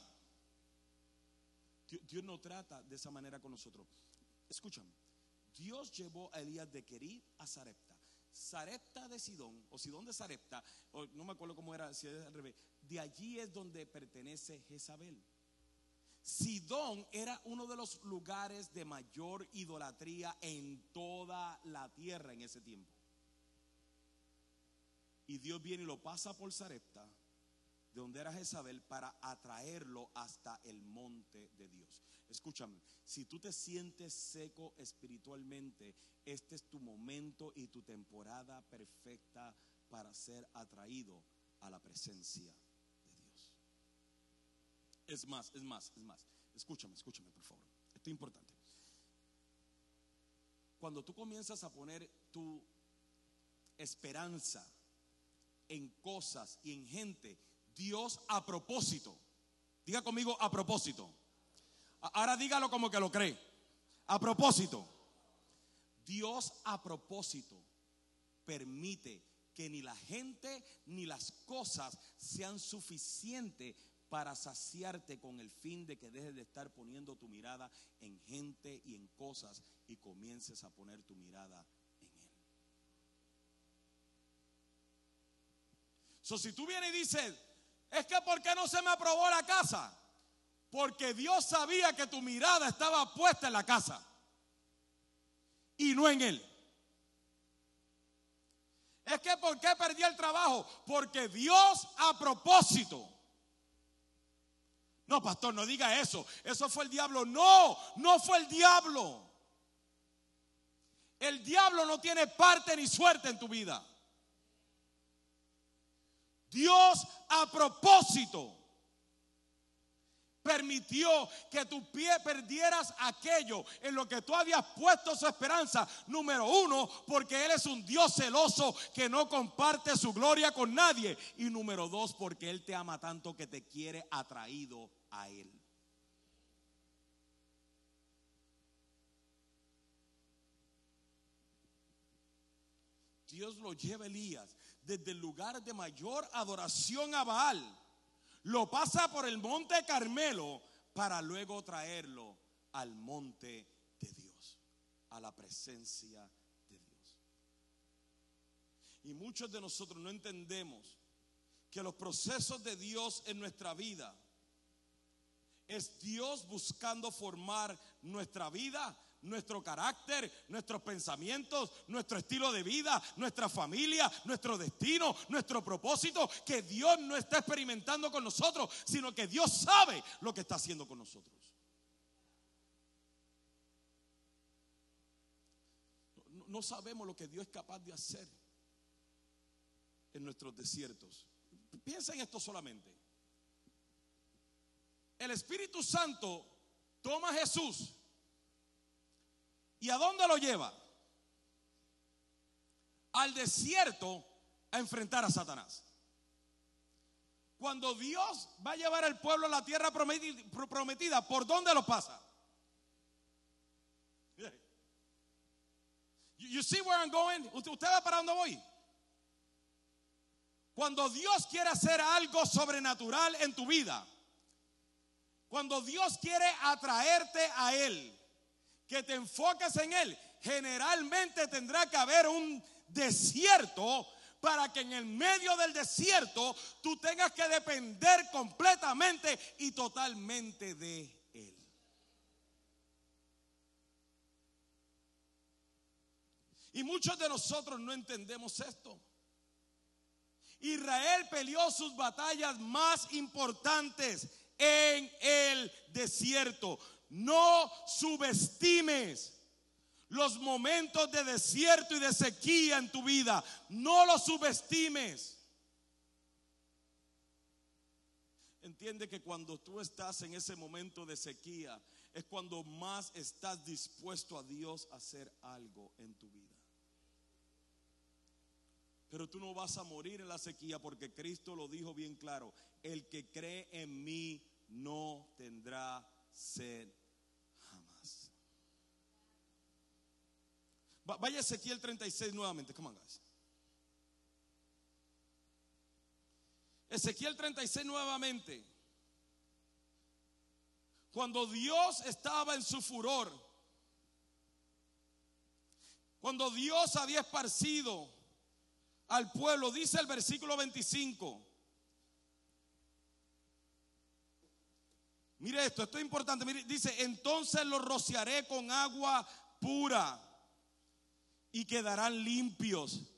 Dios no trata de esa manera con nosotros. Escúchame, Dios llevó a Elías de Querid a Sarepta. Sarepta de Sidón, o Sidón de Sarepta, no me acuerdo cómo era, si es al revés. De allí es donde pertenece Jezabel. Sidón era uno de los lugares de mayor idolatría en toda la tierra en ese tiempo. Y Dios viene y lo pasa por Sarepta, de donde era Jezabel, para atraerlo hasta el monte de Dios. Escúchame, si tú te sientes seco espiritualmente, este es tu momento y tu temporada perfecta para ser atraído a la presencia es más, es más, es más. Escúchame, escúchame, por favor. Esto es importante. Cuando tú comienzas a poner tu esperanza en cosas y en gente, Dios a propósito, diga conmigo a propósito. Ahora dígalo como que lo cree. A propósito. Dios a propósito permite que ni la gente ni las cosas sean suficientes para saciarte con el fin de que dejes de estar poniendo tu mirada en gente y en cosas y comiences a poner tu mirada en Él. So, si tú vienes y dices, es que ¿por qué no se me aprobó la casa? Porque Dios sabía que tu mirada estaba puesta en la casa y no en Él. Es que ¿por qué perdí el trabajo? Porque Dios a propósito no, pastor, no diga eso. Eso fue el diablo. No, no fue el diablo. El diablo no tiene parte ni suerte en tu vida. Dios a propósito permitió que tu pie perdieras aquello en lo que tú habías puesto su esperanza. Número uno, porque Él es un Dios celoso que no comparte su gloria con nadie. Y número dos, porque Él te ama tanto que te quiere atraído a Él. Dios lo lleva Elías desde el lugar de mayor adoración a Baal lo pasa por el monte Carmelo para luego traerlo al monte de Dios, a la presencia de Dios. Y muchos de nosotros no entendemos que los procesos de Dios en nuestra vida es Dios buscando formar nuestra vida nuestro carácter, nuestros pensamientos, nuestro estilo de vida, nuestra familia, nuestro destino, nuestro propósito, que Dios no está experimentando con nosotros, sino que Dios sabe lo que está haciendo con nosotros. No, sabemos lo que Dios es capaz de hacer en nuestros desiertos. Piensa en esto solamente. El Espíritu Santo toma a Jesús ¿Y a dónde lo lleva? Al desierto a enfrentar a Satanás. Cuando Dios va a llevar al pueblo a la tierra prometida, ¿por dónde lo pasa? You see where I'm going? ¿Usted va para dónde voy? Cuando Dios quiere hacer algo sobrenatural en tu vida, cuando Dios quiere atraerte a Él, que te enfoques en Él, generalmente tendrá que haber un desierto para que en el medio del desierto tú tengas que depender completamente y totalmente de Él. Y muchos de nosotros no entendemos esto. Israel peleó sus batallas más importantes en el desierto. No subestimes los momentos de desierto y de sequía en tu vida. No los subestimes. Entiende que cuando tú estás en ese momento de sequía es cuando más estás dispuesto a Dios a hacer algo en tu vida. Pero tú no vas a morir en la sequía porque Cristo lo dijo bien claro. El que cree en mí no tendrá sed jamás. Vaya Ezequiel 36 nuevamente. Come on, guys. Ezequiel 36 nuevamente. Cuando Dios estaba en su furor, cuando Dios había esparcido al pueblo, dice el versículo 25. Mire esto, esto es importante. dice, entonces los rociaré con agua pura y quedarán limpios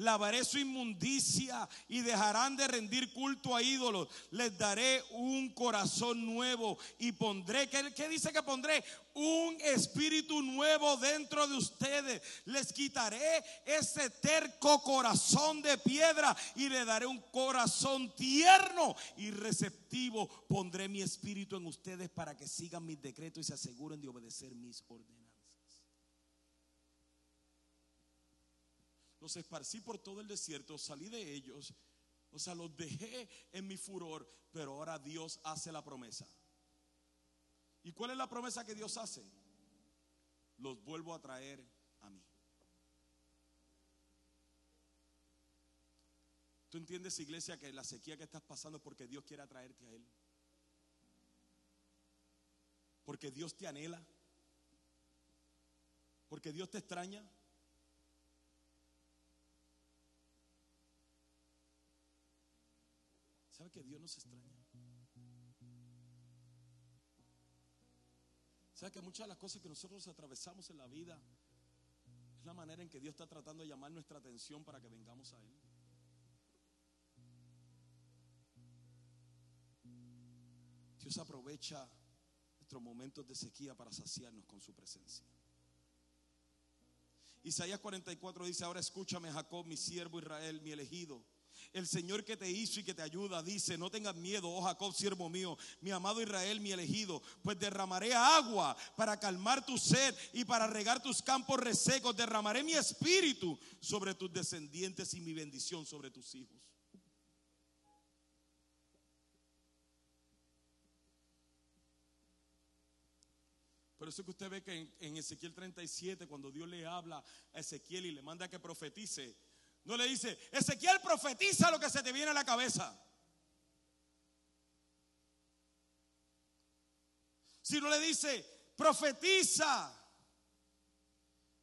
lavaré su inmundicia y dejarán de rendir culto a ídolos. Les daré un corazón nuevo y pondré, ¿qué, dice que pondré? Un espíritu nuevo dentro de ustedes. Les quitaré ese terco corazón de piedra y le daré un corazón tierno y receptivo. Pondré mi espíritu en ustedes para que sigan mis decretos y se aseguren de obedecer mis órdenes. Los esparcí por todo el desierto, salí de ellos, o sea, los dejé en mi furor, pero ahora Dios hace la promesa. ¿Y cuál es la promesa que Dios hace? Los vuelvo a traer a mí. ¿Tú entiendes, iglesia, que la sequía que estás pasando es porque Dios quiere atraerte a Él? Porque Dios te anhela. Porque Dios te extraña. ¿Sabe que Dios nos extraña? ¿Sabe que muchas de las cosas que nosotros atravesamos en la vida es la manera en que Dios está tratando de llamar nuestra atención para que vengamos a Él? Dios aprovecha nuestros momentos de sequía para saciarnos con su presencia. Isaías 44 dice, ahora escúchame Jacob, mi siervo Israel, mi elegido el Señor que te hizo y que te ayuda dice, no tengas miedo, oh Jacob, siervo mío, mi amado Israel, mi elegido, pues derramaré agua para calmar tu sed y para regar tus campos resecos, derramaré mi espíritu sobre tus descendientes y mi bendición sobre tus hijos. Por eso que usted ve que en, Ezequiel 37, cuando Dios le habla a Ezequiel y le manda que profetice, no le dice, Ezequiel profetiza lo que se te viene a la cabeza. Sino le dice, profetiza.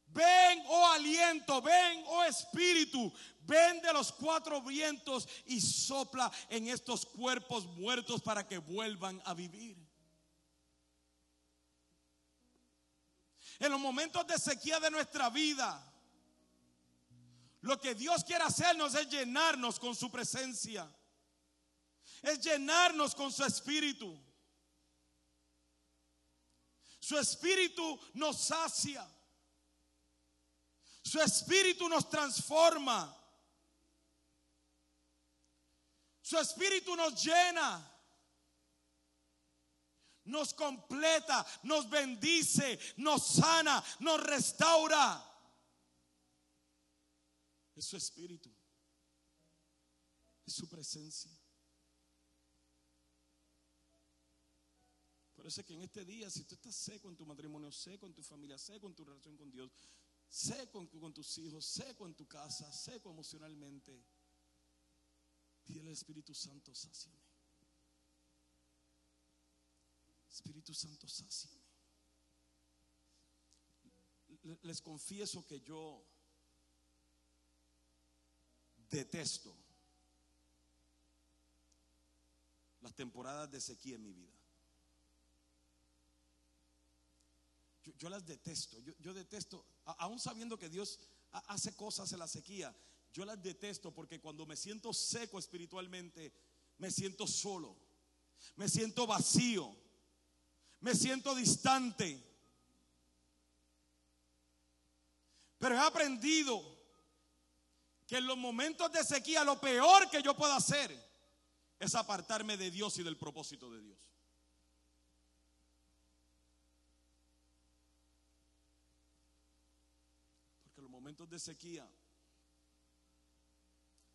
Ven, oh aliento, ven, oh espíritu, ven de los cuatro vientos y sopla en estos cuerpos muertos para que vuelvan a vivir. En los momentos de sequía de nuestra vida, lo que Dios quiere hacernos es llenarnos con su presencia. Es llenarnos con su espíritu. Su espíritu nos sacia. Su espíritu nos transforma. Su espíritu nos llena. Nos completa, nos bendice, nos sana, nos restaura es su espíritu, es su presencia. Por eso es que en este día, si tú estás seco en tu matrimonio, seco en tu familia, seco en tu relación con Dios, seco con, tus hijos, seco en tu casa, seco emocionalmente, pide al Espíritu Santo, sáciame. Espíritu Santo, sáciame. Les confieso que yo detesto las temporadas de sequía en mi vida. Yo, las detesto. Yo, detesto, aún sabiendo que Dios hace cosas en la sequía, yo las detesto porque cuando me siento seco espiritualmente, me siento solo, me siento vacío, me siento distante. Pero he aprendido que en los momentos de sequía lo peor que yo puedo hacer es apartarme de Dios y del propósito de Dios. Porque en los momentos de sequía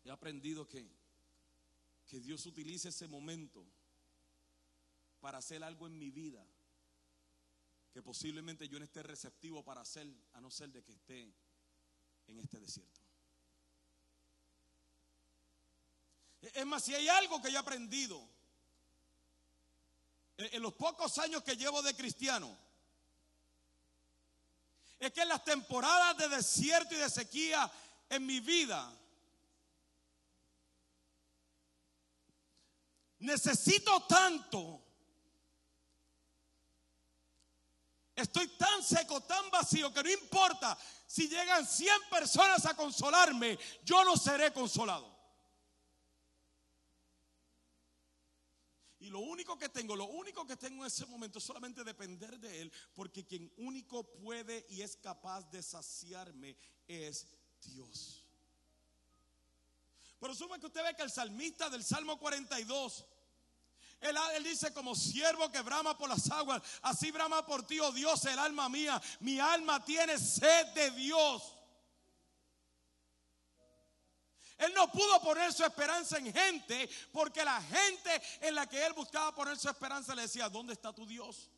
he aprendido que, que Dios utilice ese momento para hacer algo en mi vida que posiblemente yo no esté receptivo para hacer, a no ser de que esté en este desierto. Es más, si hay algo que he aprendido en los pocos años que llevo de cristiano, es que en las temporadas de desierto y de sequía en mi vida, necesito tanto, estoy tan seco, tan vacío, que no importa si llegan 100 personas a consolarme, yo no seré consolado. Y lo único que tengo, lo único que tengo en ese momento es solamente depender de Él, porque quien único puede y es capaz de saciarme es Dios. Pero suma que usted ve que el salmista del Salmo 42, él, él, dice, como siervo que brama por las aguas, así brama por ti, oh Dios, el alma mía. Mi alma tiene sed de Dios. Él no pudo poner su esperanza en gente porque la gente en la que él buscaba poner su esperanza le decía, ¿dónde está tu Dios?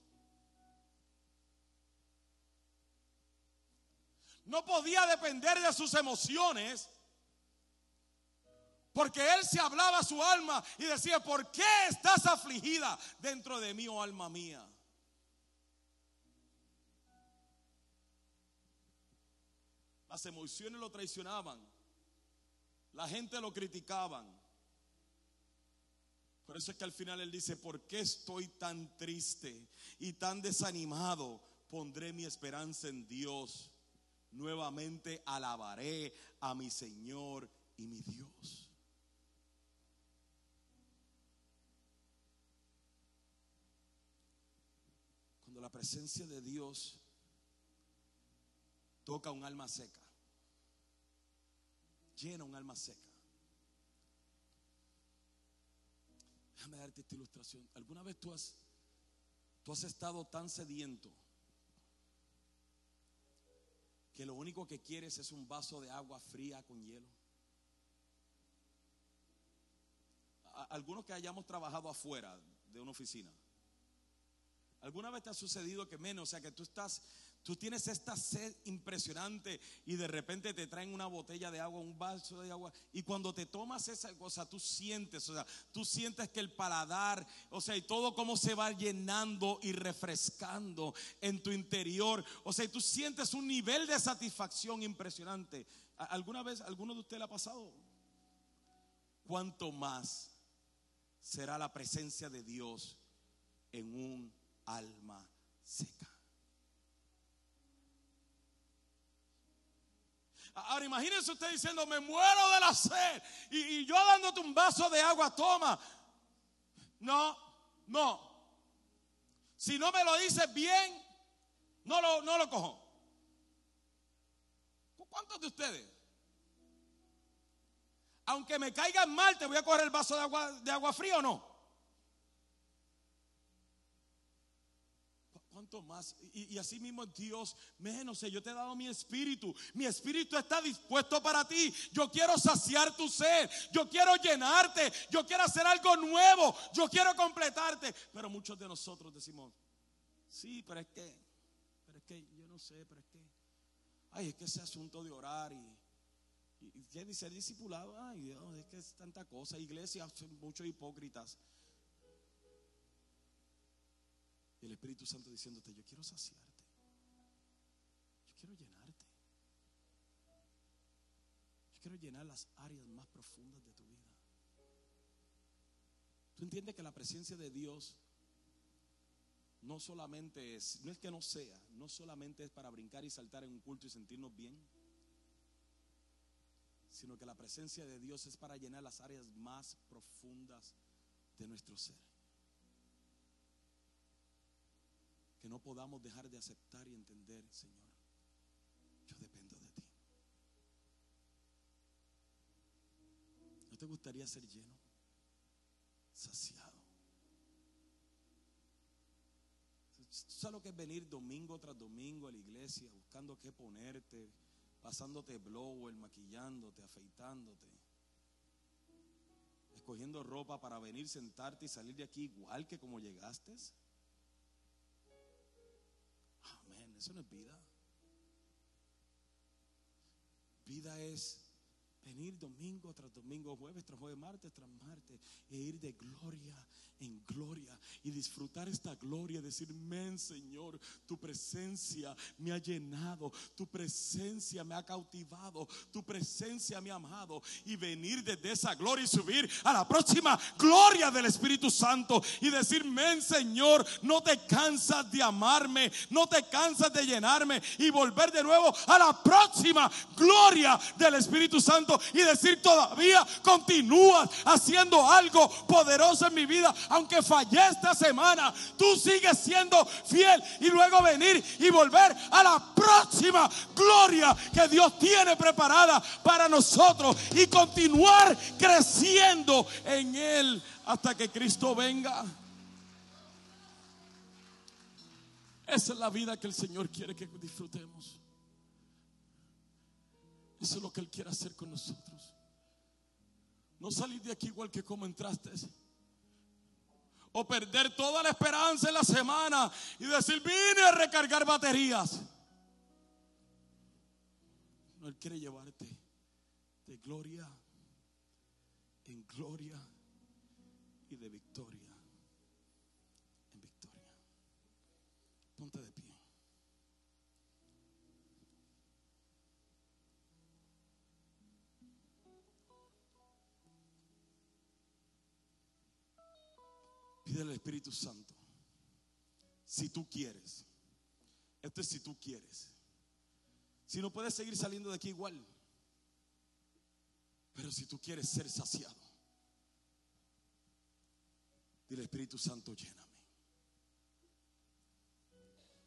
No podía depender de sus emociones porque él se hablaba a su alma y decía, ¿por qué estás afligida dentro de mí, oh alma mía? Las emociones lo traicionaban. La gente lo criticaban. Por eso es que al final él dice, ¿por qué estoy tan triste y tan desanimado? Pondré mi esperanza en Dios. Nuevamente alabaré a mi Señor y mi Dios. Cuando la presencia de Dios toca un alma seca, llena un alma seca. Déjame darte esta ilustración. ¿Alguna vez tú has, tú has estado tan sediento que lo único que quieres es un vaso de agua fría con hielo? Algunos que hayamos trabajado afuera de una oficina. ¿Alguna vez te ha sucedido que menos, o sea, que tú estás Tú tienes esta sed impresionante y de repente te traen una botella de agua, un vaso de agua. Y cuando te tomas esa cosa, tú sientes, o sea, tú sientes que el paladar, o sea, y todo como se va llenando y refrescando en tu interior. O sea, y tú sientes un nivel de satisfacción impresionante. ¿Alguna vez, alguno de ustedes le ha pasado? ¿Cuánto más será la presencia de Dios en un alma seca? Ahora imagínense usted diciendo, me muero de la sed. Y, yo dándote un vaso de agua, toma. No, no. Si no me lo dices bien, no lo, no lo cojo. ¿Cuántos de ustedes? Aunque me caigan mal, te voy a coger el vaso de agua, de agua fría o no. ¿Cuánto más? Y, así mismo Dios, menos, yo te he dado mi espíritu. Mi espíritu está dispuesto para ti. Yo quiero saciar tu sed. Yo quiero llenarte. Yo quiero hacer algo nuevo. Yo quiero completarte. Pero muchos de nosotros decimos, sí, pero es que, pero es que, yo no sé, pero es que, ay, es que ese asunto de orar y, y, y ser discipulado, ay Dios, es que es tanta cosa. Iglesias, muchos hipócritas el Espíritu Santo diciéndote, yo quiero saciarte. Yo quiero llenarte. Yo quiero llenar las áreas más profundas de tu vida. Tú entiendes que la presencia de Dios no solamente es, no es que no sea, no solamente es para brincar y saltar en un culto y sentirnos bien, sino que la presencia de Dios es para llenar las áreas más profundas de nuestro ser. Que no podamos dejar de aceptar y entender, Señor, yo dependo de ti. ¿No te gustaría ser lleno, saciado? ¿Sabes lo que es venir domingo tras domingo a la iglesia buscando qué ponerte, pasándote blower, maquillándote, afeitándote, escogiendo ropa para venir, sentarte y salir de aquí igual que como llegaste? Eso no es vida. Vida es venir domingo tras domingo, jueves tras jueves, martes tras martes, e ir de gloria en gloria y disfrutar esta gloria, decir, men Señor, tu presencia me ha llenado, tu presencia me ha cautivado, tu presencia me ha amado y venir desde esa gloria y subir a la próxima gloria del Espíritu Santo y decir, men Señor, no te cansas de amarme, no te cansas de llenarme y volver de nuevo a la próxima gloria del Espíritu Santo y decir, todavía continúas haciendo algo poderoso en mi vida aunque fallé esta semana, tú sigues siendo fiel y luego venir y volver a la próxima gloria que Dios tiene preparada para nosotros y continuar creciendo en Él hasta que Cristo venga. Esa es la vida que el Señor quiere que disfrutemos. Eso es lo que Él quiere hacer con nosotros. No salir de aquí igual que como entraste o perder toda la esperanza en la semana y decir, vine a recargar baterías. No, Él quiere llevarte de gloria en gloria Pide al Espíritu Santo. Si tú quieres. Esto es si tú quieres. Si no puedes seguir saliendo de aquí igual. Pero si tú quieres ser saciado. Dile Espíritu Santo, lléname.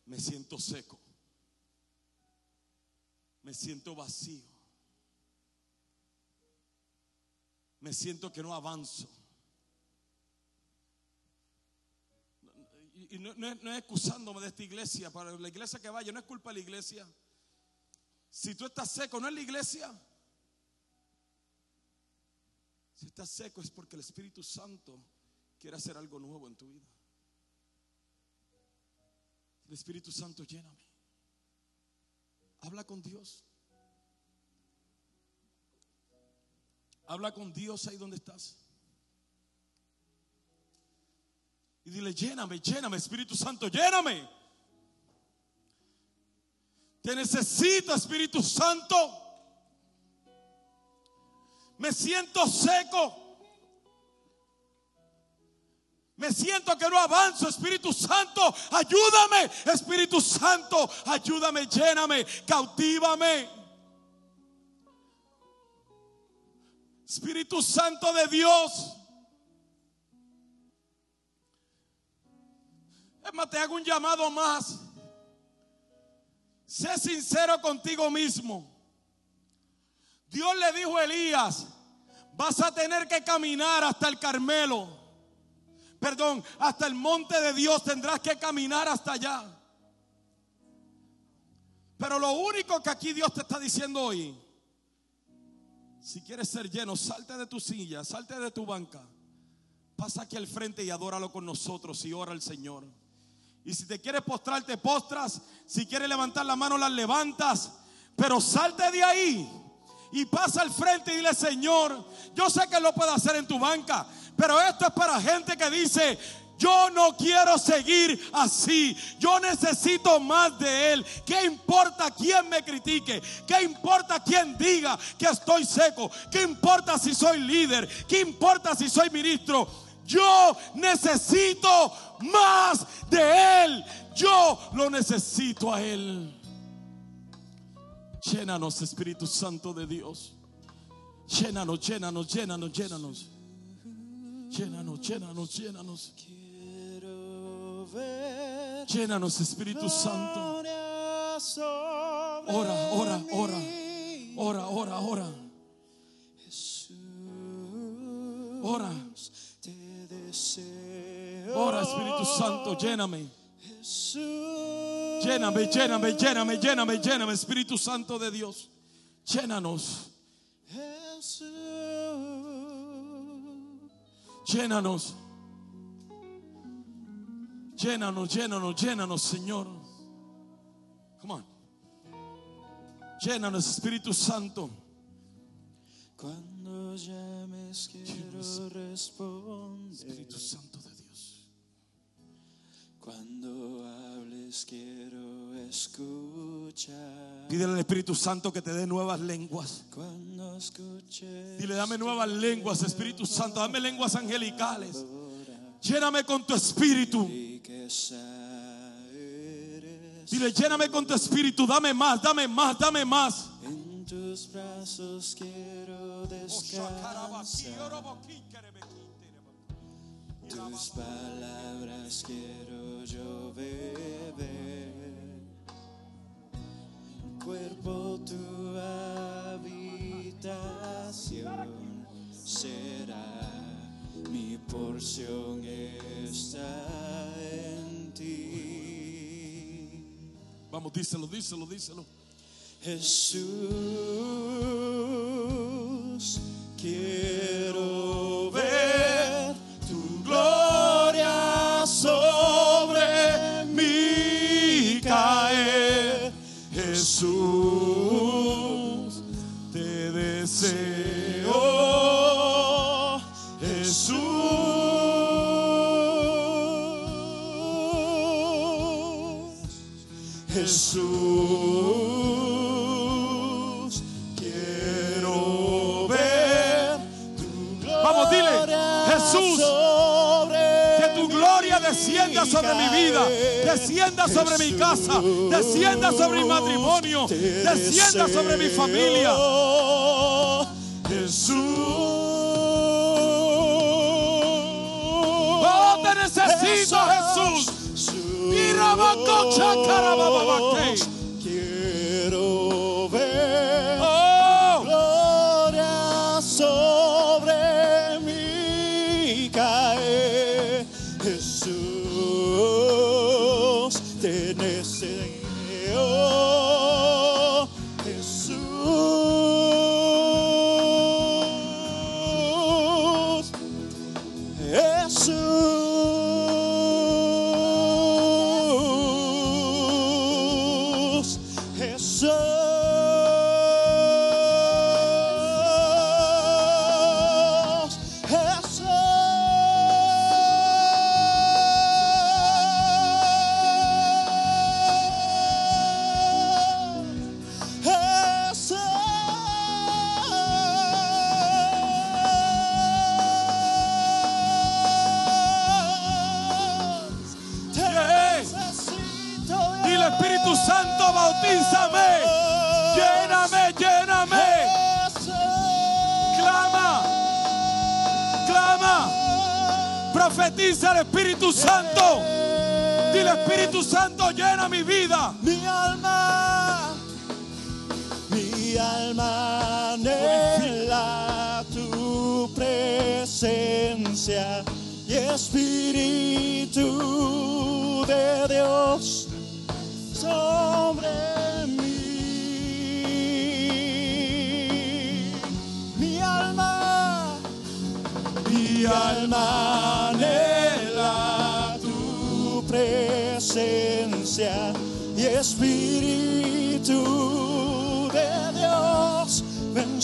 Me siento seco. Me siento vacío. Me siento que no avanzo. Y no, no, no, es excusándome de esta iglesia, para la iglesia que vaya, no es culpa de la iglesia. Si tú estás seco, no es la iglesia. Si estás seco es porque el Espíritu Santo quiere hacer algo nuevo en tu vida. El Espíritu Santo lléname. Habla con Dios. Habla con Dios ahí donde estás. Y dile, lléname, lléname, Espíritu Santo, lléname. Te necesito, Espíritu Santo. Me siento seco. Me siento que no avanzo, Espíritu Santo. Ayúdame, Espíritu Santo. Ayúdame, lléname, cautivame. Espíritu Santo de Dios. Te hago un llamado más. Sé sincero contigo mismo. Dios le dijo a Elías, vas a tener que caminar hasta el Carmelo. Perdón, hasta el monte de Dios tendrás que caminar hasta allá. Pero lo único que aquí Dios te está diciendo hoy, si quieres ser lleno, salte de tu silla, salte de tu banca, pasa aquí al frente y adóralo con nosotros y ora al Señor. Y si te quieres postrar, te postras. Si quieres levantar la mano, las levantas. Pero salte de ahí y pasa al frente y dile, Señor, yo sé que lo puedo hacer en tu banca, pero esto es para gente que dice, yo no quiero seguir así. Yo necesito más de Él. ¿Qué importa quién me critique? ¿Qué importa quién diga que estoy seco? ¿Qué importa si soy líder? ¿Qué importa si soy ministro? Yo necesito más de Él. Yo lo necesito a Él. Llénanos, Espíritu Santo de Dios. Llénanos, llénanos, llénanos, llénanos. Llénanos, llénanos, llénanos. Llénanos, Espíritu Santo. Ora, ora, ora. Ora, ora, ora. Ora. Ora, Espíritu Santo, lléname. Lléname, lléname, lléname, lléname, lléname, Espíritu Santo de Dios. Llénanos, llénanos. Llénanos, llénanos, llénanos, Señor. Come on. Llénanos, Espíritu Santo. Cuando llames quiero responder. Espíritu Santo de Dios. Cuando hables quiero escuchar. Pídele al Espíritu Santo que te dé nuevas lenguas. Cuando escuches Dile, dame nuevas lenguas, Espíritu Santo. Dame lenguas angelicales. Lléname con tu Espíritu. Dile, lléname con tu Espíritu. Dame más, dame más, dame más. Tus brazos quiero descansar. Tus palabras quiero yo beber. Cuerpo tu habitación será. Mi porción está en ti. Vamos, díselo, díselo, díselo. Jesús, quiero descienda sobre mi vida, descienda sobre mi casa, Jesús, descienda sobre mi matrimonio, descienda sobre mi familia. Jesús. Oh, te necesito, Jesús. Y Profetiza el Espíritu Santo. Dile Espíritu Santo, llena mi vida. Mi alma, mi alma anhela tu presencia y Espíritu de Dios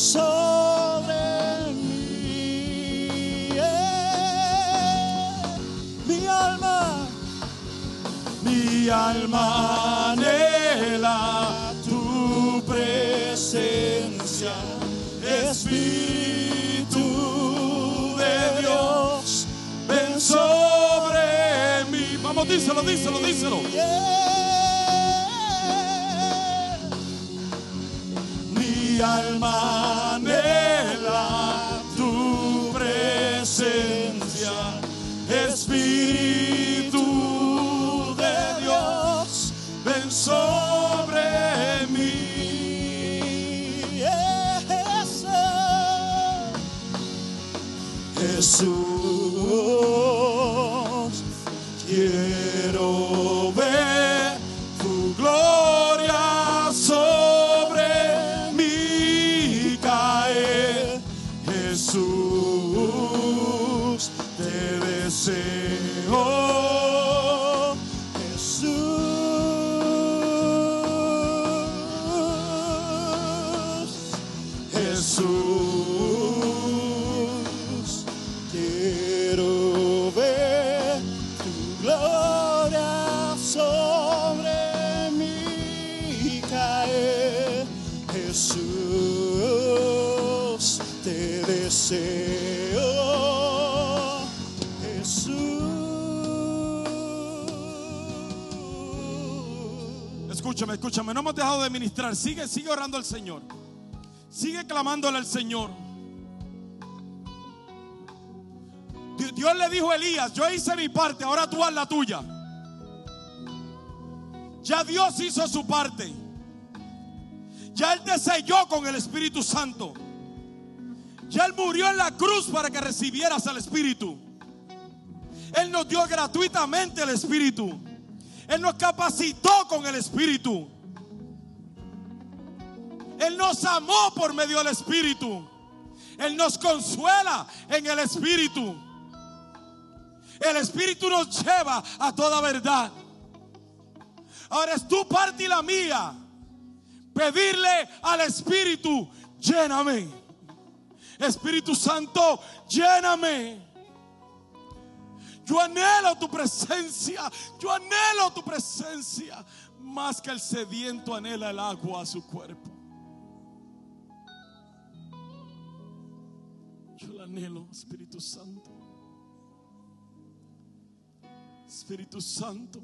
sobre mí. Eh, Mi alma, mi alma anhela tu presencia, Espíritu de Dios, ven sobre mí. Vamos, díselo, díselo, díselo. mi alma anhela tu presencia, Espíritu de Dios, ven sobre mí. Jesús. Escúchame, no hemos dejado de ministrar. Sigue, sigue orando al Señor. Sigue clamándole al Señor. Di- Dios le dijo a Elías, yo hice mi parte, ahora tú haz la tuya. Ya Dios hizo su parte. Ya Él te selló con el Espíritu Santo. Ya Él murió en la cruz para que recibieras al Espíritu. Él nos dio gratuitamente el Espíritu. Él nos capacitó con el Espíritu. Él nos amó por medio del Espíritu. Él nos consuela en el Espíritu. El Espíritu nos lleva a toda verdad. Ahora es tu parte y la mía. Pedirle al Espíritu, lléname. Espíritu Santo, lléname. Yo anhelo tu presencia. Yo anhelo tu presencia. Más que el sediento anhela el agua a su cuerpo. Yo la anhelo, Espíritu Santo. Espíritu Santo.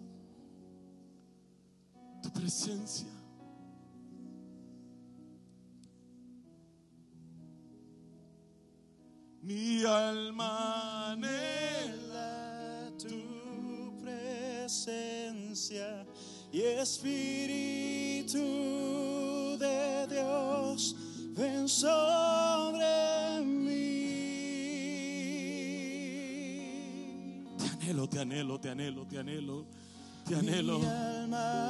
Tu presencia. Mi alma anhela tu presencia y Espíritu de Dios, ven sobre mí. Anhelo, te anhelo, te anhelo, te anhelo, te anhelo,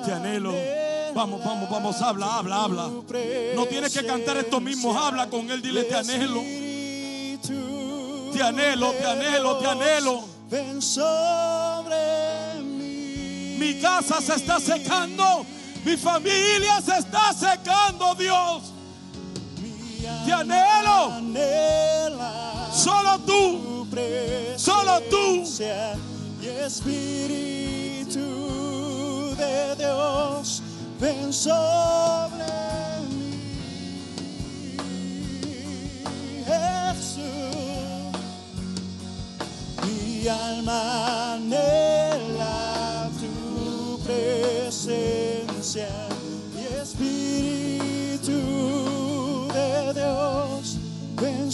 te anhelo. Vamos, vamos, vamos, habla, habla, habla. No tienes que cantar esto mismo, presencia habla con él, dile te anhelo. Te anhelo, te anhelo, te anhelo. Ven sobre mí. Mi casa se está secando, mi familia se está secando, Dios. Te anhelo. Solo tú, Solo tú. Y Espíritu de Dios, ven sobre mí, Jesús. Mi alma tu presencia y Espíritu de Dios, ven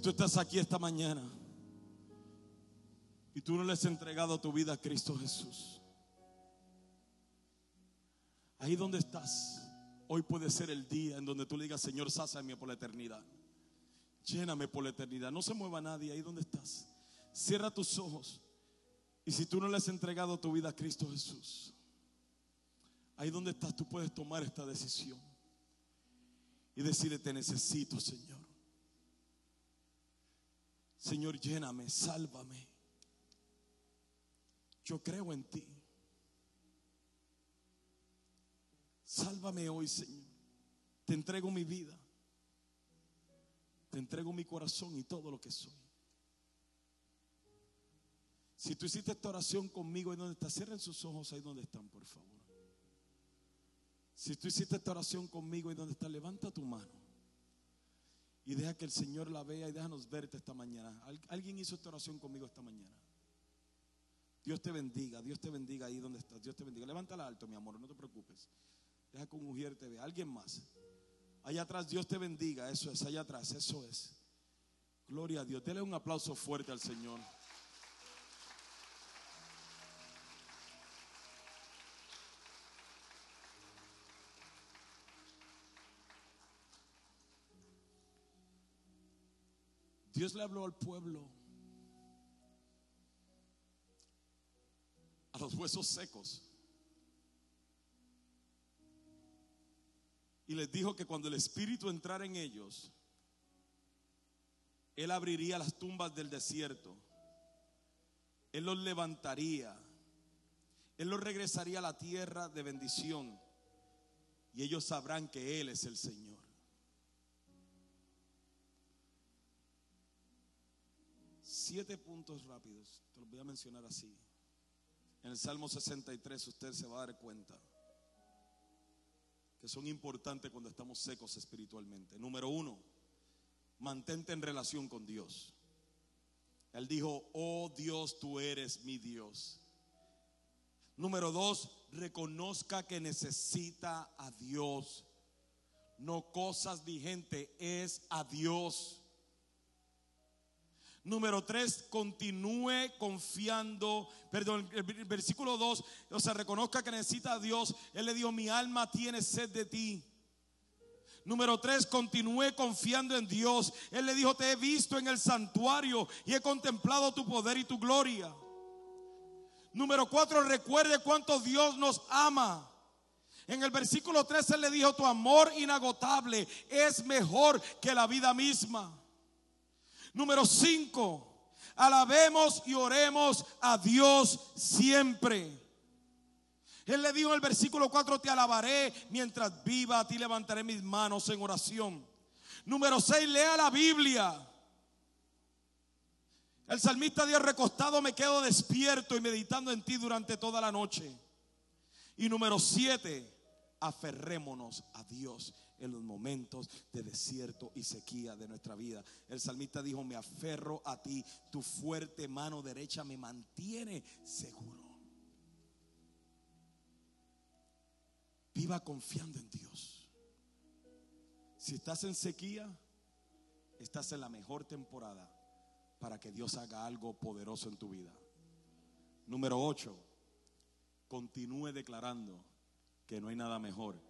tú estás aquí esta mañana y tú no le has entregado tu vida a Cristo Jesús, ahí donde estás, hoy puede ser el día en donde tú le digas, Señor, sáciame por la eternidad. Lléname por la eternidad. No se mueva nadie ahí donde estás. Cierra tus ojos. Y si tú no le has entregado tu vida a Cristo Jesús, ahí donde estás tú puedes tomar esta decisión y decirle, te necesito, Señor. Señor, lléname, sálvame. Yo creo en ti. Sálvame hoy, Señor. Te entrego mi vida. Te entrego mi corazón y todo lo que soy. Si tú hiciste esta oración conmigo, ahí donde estás, cierren sus ojos ahí donde están, por favor. Si tú hiciste esta oración conmigo, ahí donde estás, levanta tu mano. Y deja que el Señor la vea y déjanos verte esta mañana. Al- Alguien hizo esta oración conmigo esta mañana. Dios te bendiga, Dios te bendiga ahí donde estás. Dios te bendiga. Levántala alto, mi amor, no te preocupes. Deja que un mujer te vea. Alguien más. Allá atrás, Dios te bendiga. Eso es, allá atrás, eso es. Gloria a Dios. Dele un aplauso fuerte al Señor. Dios le habló al pueblo, a los huesos secos. Y les dijo que cuando el Espíritu entrara en ellos, Él abriría las tumbas del desierto. Él los levantaría. Él los regresaría a la tierra de bendición. Y ellos sabrán que Él es el Señor. Siete puntos rápidos. Te los voy a mencionar así. En el Salmo 63 usted se va a dar cuenta que son importantes cuando estamos secos espiritualmente. Número uno, mantente en relación con Dios. Él dijo, oh Dios, tú eres mi Dios. Número dos, reconozca que necesita a Dios. No cosas vigentes, es a Dios. Número tres, continúe confiando. Perdón, el versículo dos, o sea, reconozca que necesita a Dios. Él le dijo, mi alma tiene sed de ti. Número tres, continúe confiando en Dios. Él le dijo, te he visto en el santuario y he contemplado tu poder y tu gloria. Número cuatro, recuerde cuánto Dios nos ama. En el versículo 13 él le dijo, tu amor inagotable es mejor que la vida misma. Número 5, alabemos y oremos a Dios siempre. Él le dijo en el versículo 4, te alabaré mientras viva, a ti levantaré mis manos en oración. Número 6, lea la Biblia. El salmista Dios recostado me quedo despierto y meditando en ti durante toda la noche. Y número 7, aferrémonos a Dios en los momentos de desierto y sequía de nuestra vida. El salmista dijo, me aferro a ti, tu fuerte mano derecha me mantiene seguro. Viva confiando en Dios. Si estás en sequía, estás en la mejor temporada para que Dios haga algo poderoso en tu vida. Número 8, continúe declarando que no hay nada mejor